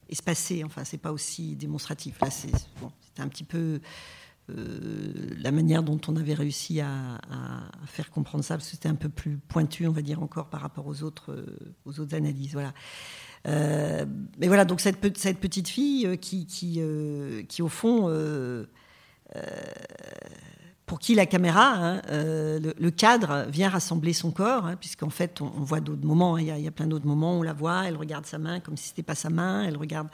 espacé, enfin, c'est pas aussi démonstratif. Là, c'est bon, un petit peu euh, la manière dont on avait réussi à, faire comprendre ça, parce que c'était un peu plus pointu, on va dire encore, par rapport aux autres, euh, aux autres analyses. Voilà. Euh, mais voilà, donc cette, petite fille qui, qui, qui au fond, pour qui la caméra, hein, le, cadre vient rassembler son corps, hein, puisqu'en fait, on, voit d'autres moments, hein, il y, a, plein d'autres moments, on la voit, elle regarde sa main comme si c'était pas sa main, elle regarde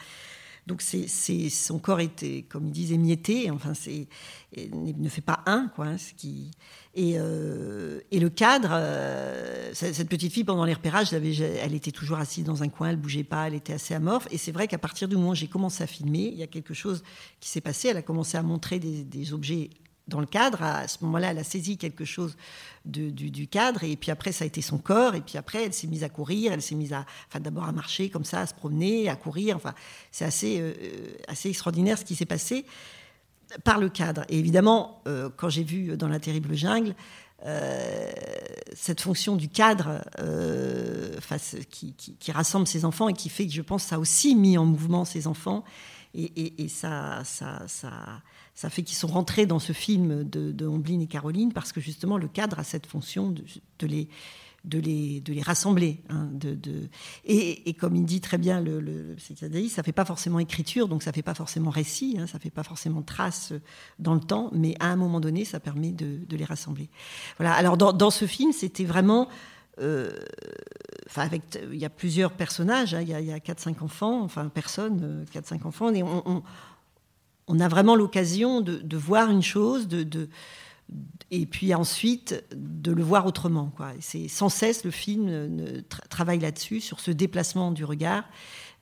donc c'est, son corps était, comme ils disent, émietté. Enfin, c'est, ne fait pas un, quoi. Hein, ce qui, et, euh, et, le cadre, euh, cette petite fille pendant les repérages, elle était toujours assise dans un coin, elle bougeait pas, elle était assez amorphe. Et c'est vrai qu'à partir du moment où j'ai commencé à filmer, il y a quelque chose qui s'est passé. Elle a commencé à montrer des, des objets dans le cadre. À ce moment-là, elle a saisi quelque chose du, cadre, et puis après, ça a été son corps, et puis après, elle s'est mise à courir, elle s'est mise à, enfin, d'abord à marcher comme ça, à se promener, à courir. Enfin, c'est assez, euh, assez extraordinaire ce qui s'est passé par le cadre. Et évidemment, euh, quand j'ai vu dans la terrible jungle, euh, cette fonction du cadre qui, qui, rassemble ses enfants et qui fait que je pense ça a aussi mis en mouvement ses enfants et, ça, ça, ça, ça fait qu'ils sont rentrés dans ce film de, de et Caroline parce que justement le cadre a cette fonction de, les, de, les, de les rassembler. Hein, de, et, comme il dit très bien le, le ça ne fait pas forcément écriture, donc ça ne fait pas forcément récit, hein, ça fait pas forcément trace dans le temps, mais à un moment donné, ça permet de, les rassembler. Voilà. Alors dans, ce film, c'était vraiment... Euh, avec, il y a plusieurs personnages, hein, il, y a, 4-5 enfants, enfin personnes, 4-5 euh, enfants, et on a vraiment l'occasion de, voir une chose, de, et puis ensuite de le voir autrement. C'est sans cesse le film travaille là-dessus, sur ce déplacement du regard,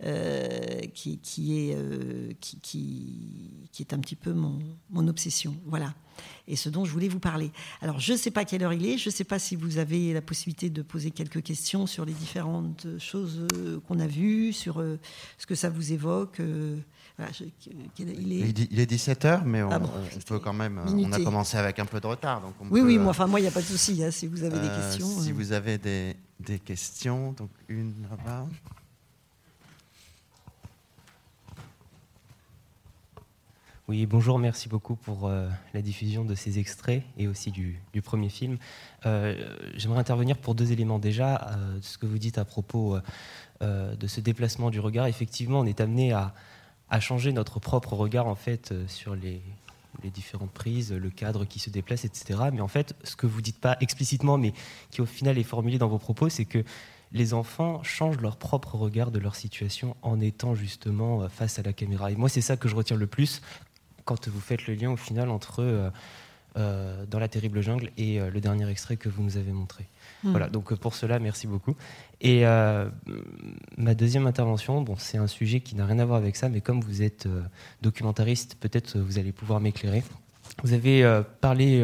euh, qui, est, euh, qui, est un petit peu mon, obsession. Voilà. Et ce dont je voulais vous parler. Alors, je ne sais pas quelle heure il est, je ne sais pas si vous avez la possibilité de poser quelques questions sur les différentes choses euh, qu'on a vues, sur ce que ça vous évoque il, est... 17h, mais on, ah peut quand même. On a commencé avec un peu de retard. Donc oui, oui, moi, enfin, moi, il n'y a pas de souci hein, si vous avez des euh, questions. Si euh. vous avez des, des questions, donc une là-bas. Oui, bonjour, merci beaucoup pour euh, la diffusion de ces extraits et aussi du, du premier film. J'aimerais intervenir pour deux éléments déjà. ce que vous dites à propos de ce déplacement du regard, effectivement, on est amené à, à changer notre propre regard en fait euh, sur les, différentes prises, le cadre qui se déplace, etc. Mais en fait, ce que vous dites pas explicitement, mais qui au final est formulé dans vos propos, c'est que les enfants changent leur propre regard de leur situation en étant justement euh, face à la caméra. Et moi, c'est ça que je retiens le plus quand vous faites le lien au final entre euh, Dans la terrible jungle et le dernier extrait que vous nous avez montré. Hmm. Voilà, donc pour cela, merci beaucoup. Et euh, ma deuxième intervention, bon, c'est un sujet qui n'a rien à voir avec ça, mais comme vous êtes euh, documentariste, peut-être vous allez pouvoir m'éclairer. Vous avez euh, parlé,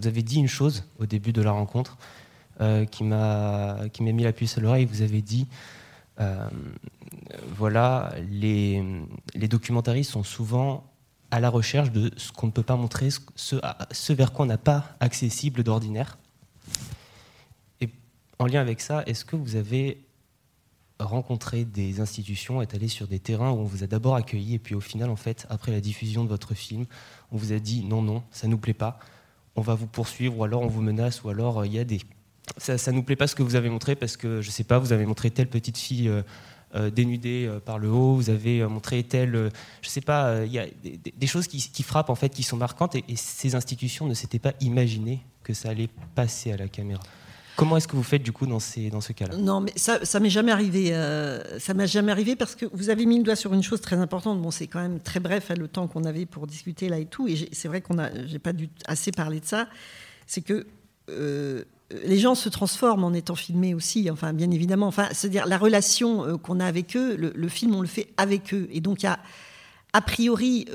vous avez dit une chose au début de la rencontre qui m'a qui m'a mis la puce à l'oreille. Vous avez dit, voilà, les, les documentaristes sont souvent à la recherche de ce qu'on ne peut pas montrer, ce, ce vers quoi on n'a pas accessible d'ordinaire. En lien avec ça, est-ce que vous avez rencontré des institutions, est allé sur des terrains où on vous a d'abord accueilli et puis au final, en fait, après la diffusion de votre film, on vous a dit non, non, ça nous plaît pas, on va vous poursuivre ou alors on vous menace ou alors euh, il y a des ça, ça nous plaît pas ce que vous avez montré parce que je sais pas, vous avez montré telle petite fille euh, euh, dénudée par le haut, vous avez montré telle, je sais pas, il y a des, choses qui, frappent en fait, qui sont marquantes et ces institutions ne s'étaient pas imaginées que ça allait passer à la caméra. Comment est-ce que vous faites du coup dans, ces, dans ce cas-là? Non, mais ça, ça m'est jamais arrivé. Euh, ça m'est jamais arrivé parce que vous avez mis le doigt sur une chose très importante. Bon, c'est quand même très bref hein, le temps qu'on avait pour discuter là et tout. Et c'est vrai qu'on a, j'ai pas assez parler de ça. C'est que euh, les gens se transforment en étant filmés aussi. Enfin, bien évidemment. Enfin, c'est-à-dire la relation euh, qu'on a avec eux, le, film, on le fait avec eux. Et donc il y a a priori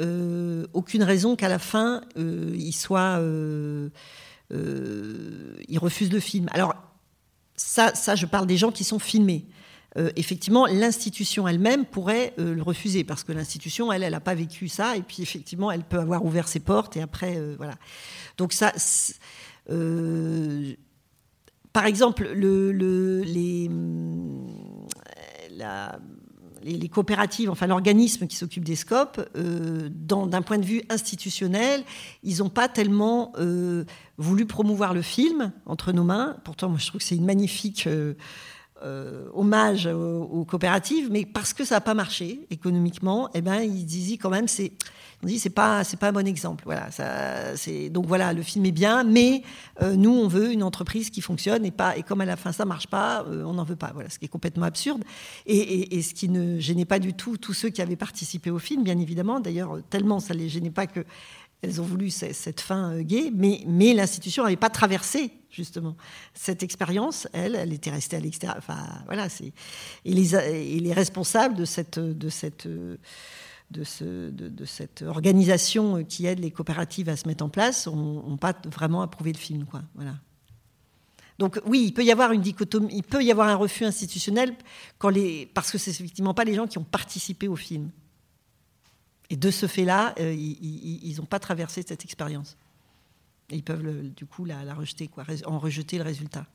aucune raison qu'à la fin ils soient euh, ils refusent le film. Alors, ça, ça, je parle des gens qui sont filmés. Euh, effectivement, l'institution elle-même pourrait euh, le refuser parce que l'institution, elle, elle n'a pas vécu ça et puis effectivement, elle peut avoir ouvert ses portes et après, voilà. Donc ça, par exemple, le, les, les, coopératives, enfin l'organisme qui s'occupe des scopes, euh, d'un point de vue institutionnel, ils n'ont pas tellement euh, voulu promouvoir le film entre nos mains. Pourtant, moi, je trouve que c'est une magnifique euh, hommage aux, coopératives, mais parce que ça n'a pas marché économiquement, eh ben, ils disaient quand même c'est on dit c'est pas c'est pas un bon exemple. Voilà, ça, c'est donc voilà, le film est bien, mais euh, nous on veut une entreprise qui fonctionne et pas et comme à la fin ça marche pas, euh, on n'en veut pas. Voilà, ce qui est complètement absurde et, ce qui ne gênait pas du tout tous ceux qui avaient participé au film, bien évidemment. D'ailleurs, tellement ça les gênait pas que elles ont voulu cette fin euh, gay, mais, mais l'institution n'avait pas traversé justement cette expérience. Elle, elle était restée à l'extérieur. Enfin, voilà, c'est et les, et les responsables de cette de cette de, ce, de, cette organisation qui aide les coopératives à se mettre en place n'ont pas vraiment approuvé le film. Quoi. Voilà. Donc oui, il peut y avoir une dichotomie, il peut y avoir un refus institutionnel parce que c'est effectivement pas les gens qui ont participé au film. Et de ce fait-là, euh, ils n'ont pas traversé cette expérience. ils peuvent du coup la, rejeter, en rejeter le résultat.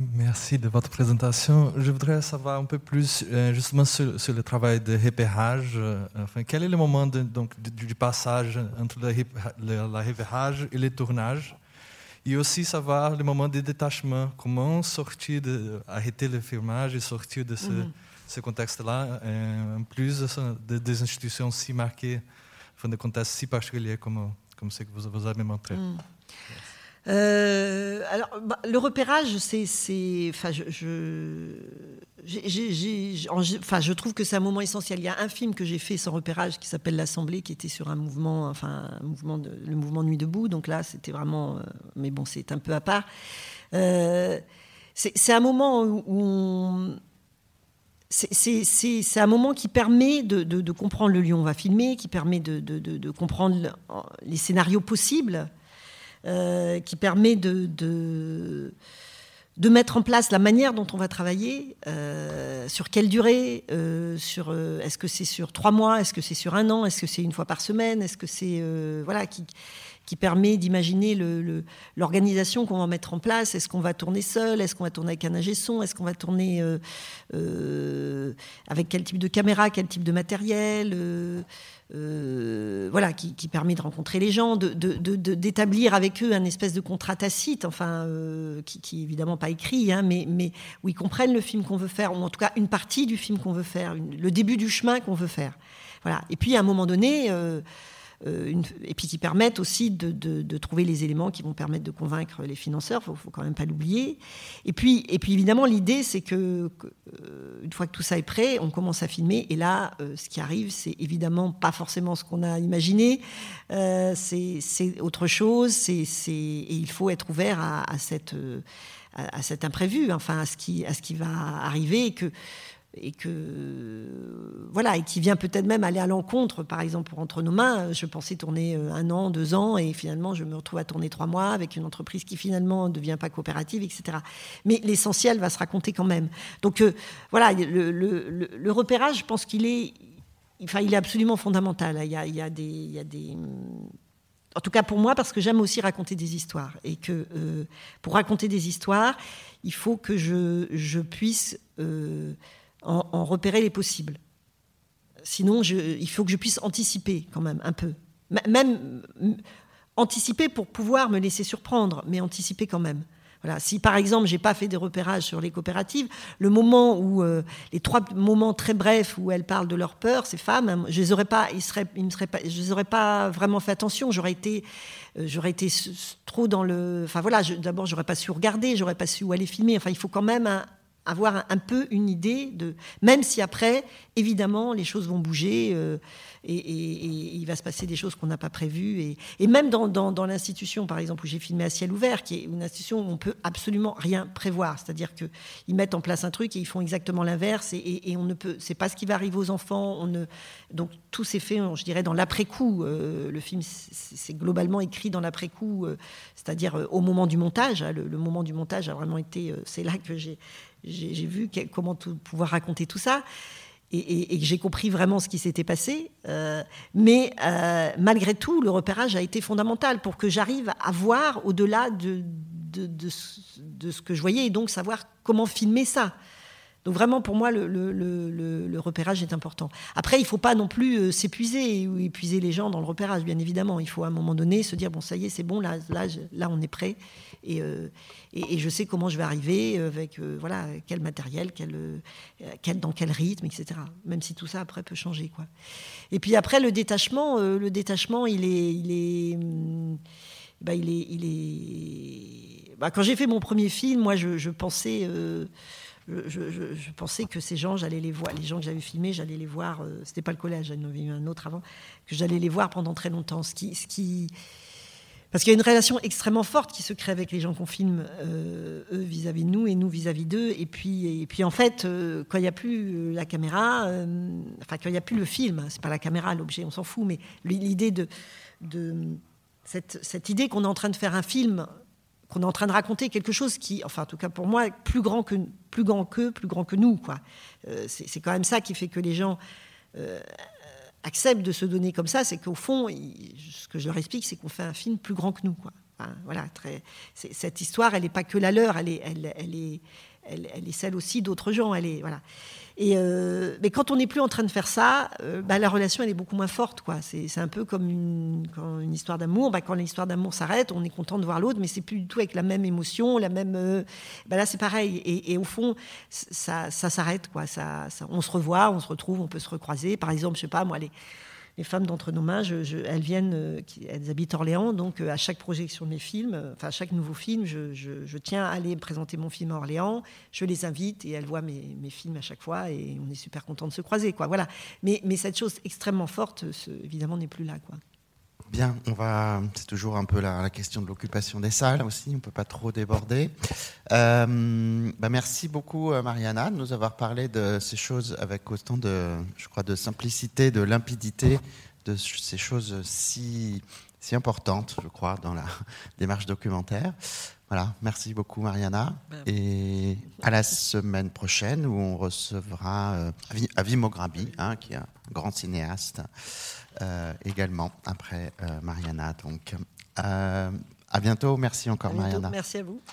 Merci de votre présentation. Je voudrais savoir un peu plus euh, justement sur, le travail de repérage. Euh, enfin, quel est le moment donc, du passage entre le, la repérage et le tournage? Et aussi savoir le moment de détachement. Comment sortir, de, arrêter le filmage et sortir de ce, mhm. contexte-là, euh, en plus de, des institutions si marquées, enfin, de contextes si particuliers comme, comme ce que vous, vous avez montré. Mhm. Euh, alors, bah, le repérage, c'est, enfin, je, enfin, je trouve que c'est un moment essentiel. Il y a un film que j'ai fait sans repérage qui s'appelle l'Assemblée, qui était sur un mouvement, enfin, un mouvement de, le mouvement Nuit debout. Donc là, c'était vraiment, euh, mais bon, c'est un peu à part. Euh, c'est, un moment où c'est un moment qui permet de, comprendre le lieu on va filmer, qui permet de comprendre les scénarios possibles. Euh, qui permet de, de, mettre en place la manière dont on va travailler, euh, sur quelle durée, euh, est-ce que c'est sur trois mois, est-ce que c'est sur un an, est-ce que c'est une fois par semaine, est-ce que c'est voilà qui permet d'imaginer l'organisation qu'on va mettre en place. Est-ce qu'on va tourner seul? Est-ce qu'on va tourner avec un ingé son? Est-ce qu'on va tourner avec quel type de caméra, quel type de matériel euh, voilà, qui, permet de rencontrer les gens, d'établir avec eux un espèce de contrat tacite, enfin, euh, qui, qui évidemment pas écrit, hein, mais, mais où ils comprennent le film qu'on veut faire, ou en tout cas une partie du film qu'on veut faire, le début du chemin qu'on veut faire. Voilà. Et puis à un moment donné, euh, euh, et puis qui permettent aussi de, trouver les éléments qui vont permettre de convaincre les financeurs. Il faut, faut quand même pas l'oublier. Et puis, et puis évidemment, l'idée, c'est que, euh, une fois que tout ça est prêt, on commence à filmer. Et là, euh, ce qui arrive, c'est évidemment pas forcément ce qu'on a imaginé. c'est autre chose. Et il faut être ouvert à, cette à, cet imprévu, enfin à ce qui à ce qui va arriver et que et que voilà et qui vient peut-être même aller à l'encontre par exemple entre nos mains. Je pensais tourner euh, un an deux ans et finalement je me retrouve à tourner trois mois avec une entreprise qui finalement ne devient pas coopérative etc mais l'essentiel va se raconter quand même. Donc euh, voilà le, repérage je pense qu'il est enfin il est absolument fondamental. Il y a, il y a des il y a des en tout cas pour moi, parce que j'aime aussi raconter des histoires. Et que euh, pour raconter des histoires, il faut que je, je puisse en, repérer les possibles. Sinon, il faut que je puisse anticiper quand même un peu. même anticiper pour pouvoir me laisser surprendre, mais anticiper quand même. Voilà. Si par exemple j'ai pas fait des repérages sur les coopératives, le moment où euh, les trois moments très brefs où elles parlent de leur peur, ces femmes, hein, je les aurais pas, ils seraient, ils seraient pas, je les aurais pas vraiment fait attention. J'aurais été, euh, été trop dans le, enfin voilà, d'abord j'aurais pas su regarder, j'aurais pas su où aller filmer. Enfin il faut quand même un, avoir un, peu une idée de, même si après, évidemment, les choses vont bouger euh, et, il va se passer des choses qu'on n'a pas prévues. Et, même dans, l'institution, par exemple, où j'ai filmé à ciel ouvert, qui est une institution où on peut absolument rien prévoir, c'est-à-dire qu'ils mettent en place un truc et ils font exactement l'inverse et, on ne peut, c'est pas ce qui va arriver aux enfants. On ne, donc tout s'est fait, je dirais, dans l'après-coup. Euh, le film, c'est globalement écrit dans l'après-coup, euh, c'est-à-dire au moment du montage. Hein, le, moment du montage a vraiment été, c'est là que j'ai j'ai vu comment pouvoir raconter tout ça et, j'ai compris vraiment ce qui s'était passé. Euh, mais euh, malgré tout, le repérage a été fondamental pour que j'arrive à voir au-delà de, de, de, de, ce que je voyais et donc savoir comment filmer ça. Donc vraiment, pour moi, le, repérage est important. Après, il ne faut pas non plus euh, s'épuiser ou épuiser les gens dans le repérage, bien évidemment. Il faut à un moment donné se dire, bon, ça y est, c'est bon, là, là, on est prêt. Et, euh, et, et, je sais comment je vais arriver, avec euh, voilà, quel matériel, quel, dans quel rythme, etc. Même si tout ça, après, peut changer. Quoi. Et puis après, le détachement, le détachement, il est... Il est bah, il est, il est... Bah, quand j'ai fait mon premier film, moi, je pensais je, je, pensais que ces gens, j'allais les voir, les gens que j'avais filmés, j'allais les voir. Euh, C'était pas le collège, j'en avais eu un autre avant, que j'allais les voir pendant très longtemps. Ce qui, ce qui, parce qu'il y a une relation extrêmement forte qui se crée avec les gens qu'on filme, euh, eux vis-à-vis de nous et nous vis-à-vis d'eux. Et puis, et puis en fait, euh, quand il n'y a plus la caméra, euh, enfin quand il n'y a plus le film, c'est pas la caméra l'objet, on s'en fout, mais l'idée de, cette idée qu'on est en train de faire un film qu'on est en train de raconter quelque chose qui, enfin en tout cas pour moi, plus grand que plus grand que plus grand que nous quoi. Euh, c'est quand même ça qui fait que les gens euh, acceptent de se donner comme ça, c'est qu'au fond, ce que je leur explique, c'est qu'on fait un film plus grand que nous quoi. Voilà, très, cette histoire, elle n'est pas que la leur, est, elle est, elle, est celle aussi d'autres gens. Elle est voilà. Et euh, mais quand on n'est plus en train de faire ça, euh, bah, la relation elle est beaucoup moins forte. quoi. C'est un peu comme une histoire d'amour. Bah, quand l'histoire d'amour s'arrête, on est content de voir l'autre, mais c'est plus du tout avec la même émotion, la même. Euh, bah, là, c'est pareil. Et, et, au fond, ça, ça s'arrête. quoi. Ça, ça, on se revoit, on se retrouve, on peut se recroiser. Par exemple, je sais pas moi, les les femmes d'entre nos mains, elles viennent, euh, elles habitent Orléans, donc euh, à chaque projection de mes films, euh, enfin à chaque nouveau film, je, tiens à aller présenter mon film à Orléans, je les invite et elles voient mes, films à chaque fois et on est super content de se croiser, quoi. Voilà. Mais, cette chose extrêmement forte, évidemment, n'est plus là, quoi. Bien, on va. C'est toujours un peu la, la question de l'occupation des salles aussi. On ne peut pas trop déborder. Euh, bah merci beaucoup, Mariana, de nous avoir parlé de ces choses avec autant de, je crois, de simplicité, de limpidité, de ces choses si si importantes, je crois, dans la démarche documentaire. Voilà, merci beaucoup, Mariana. Et à la semaine prochaine où on recevra euh, Avi Mograbi, hein, qui est un grand cinéaste. Euh, également après euh, Mariana. Donc, euh, à bientôt. Merci encore, à bientôt. Mariana. Merci à vous.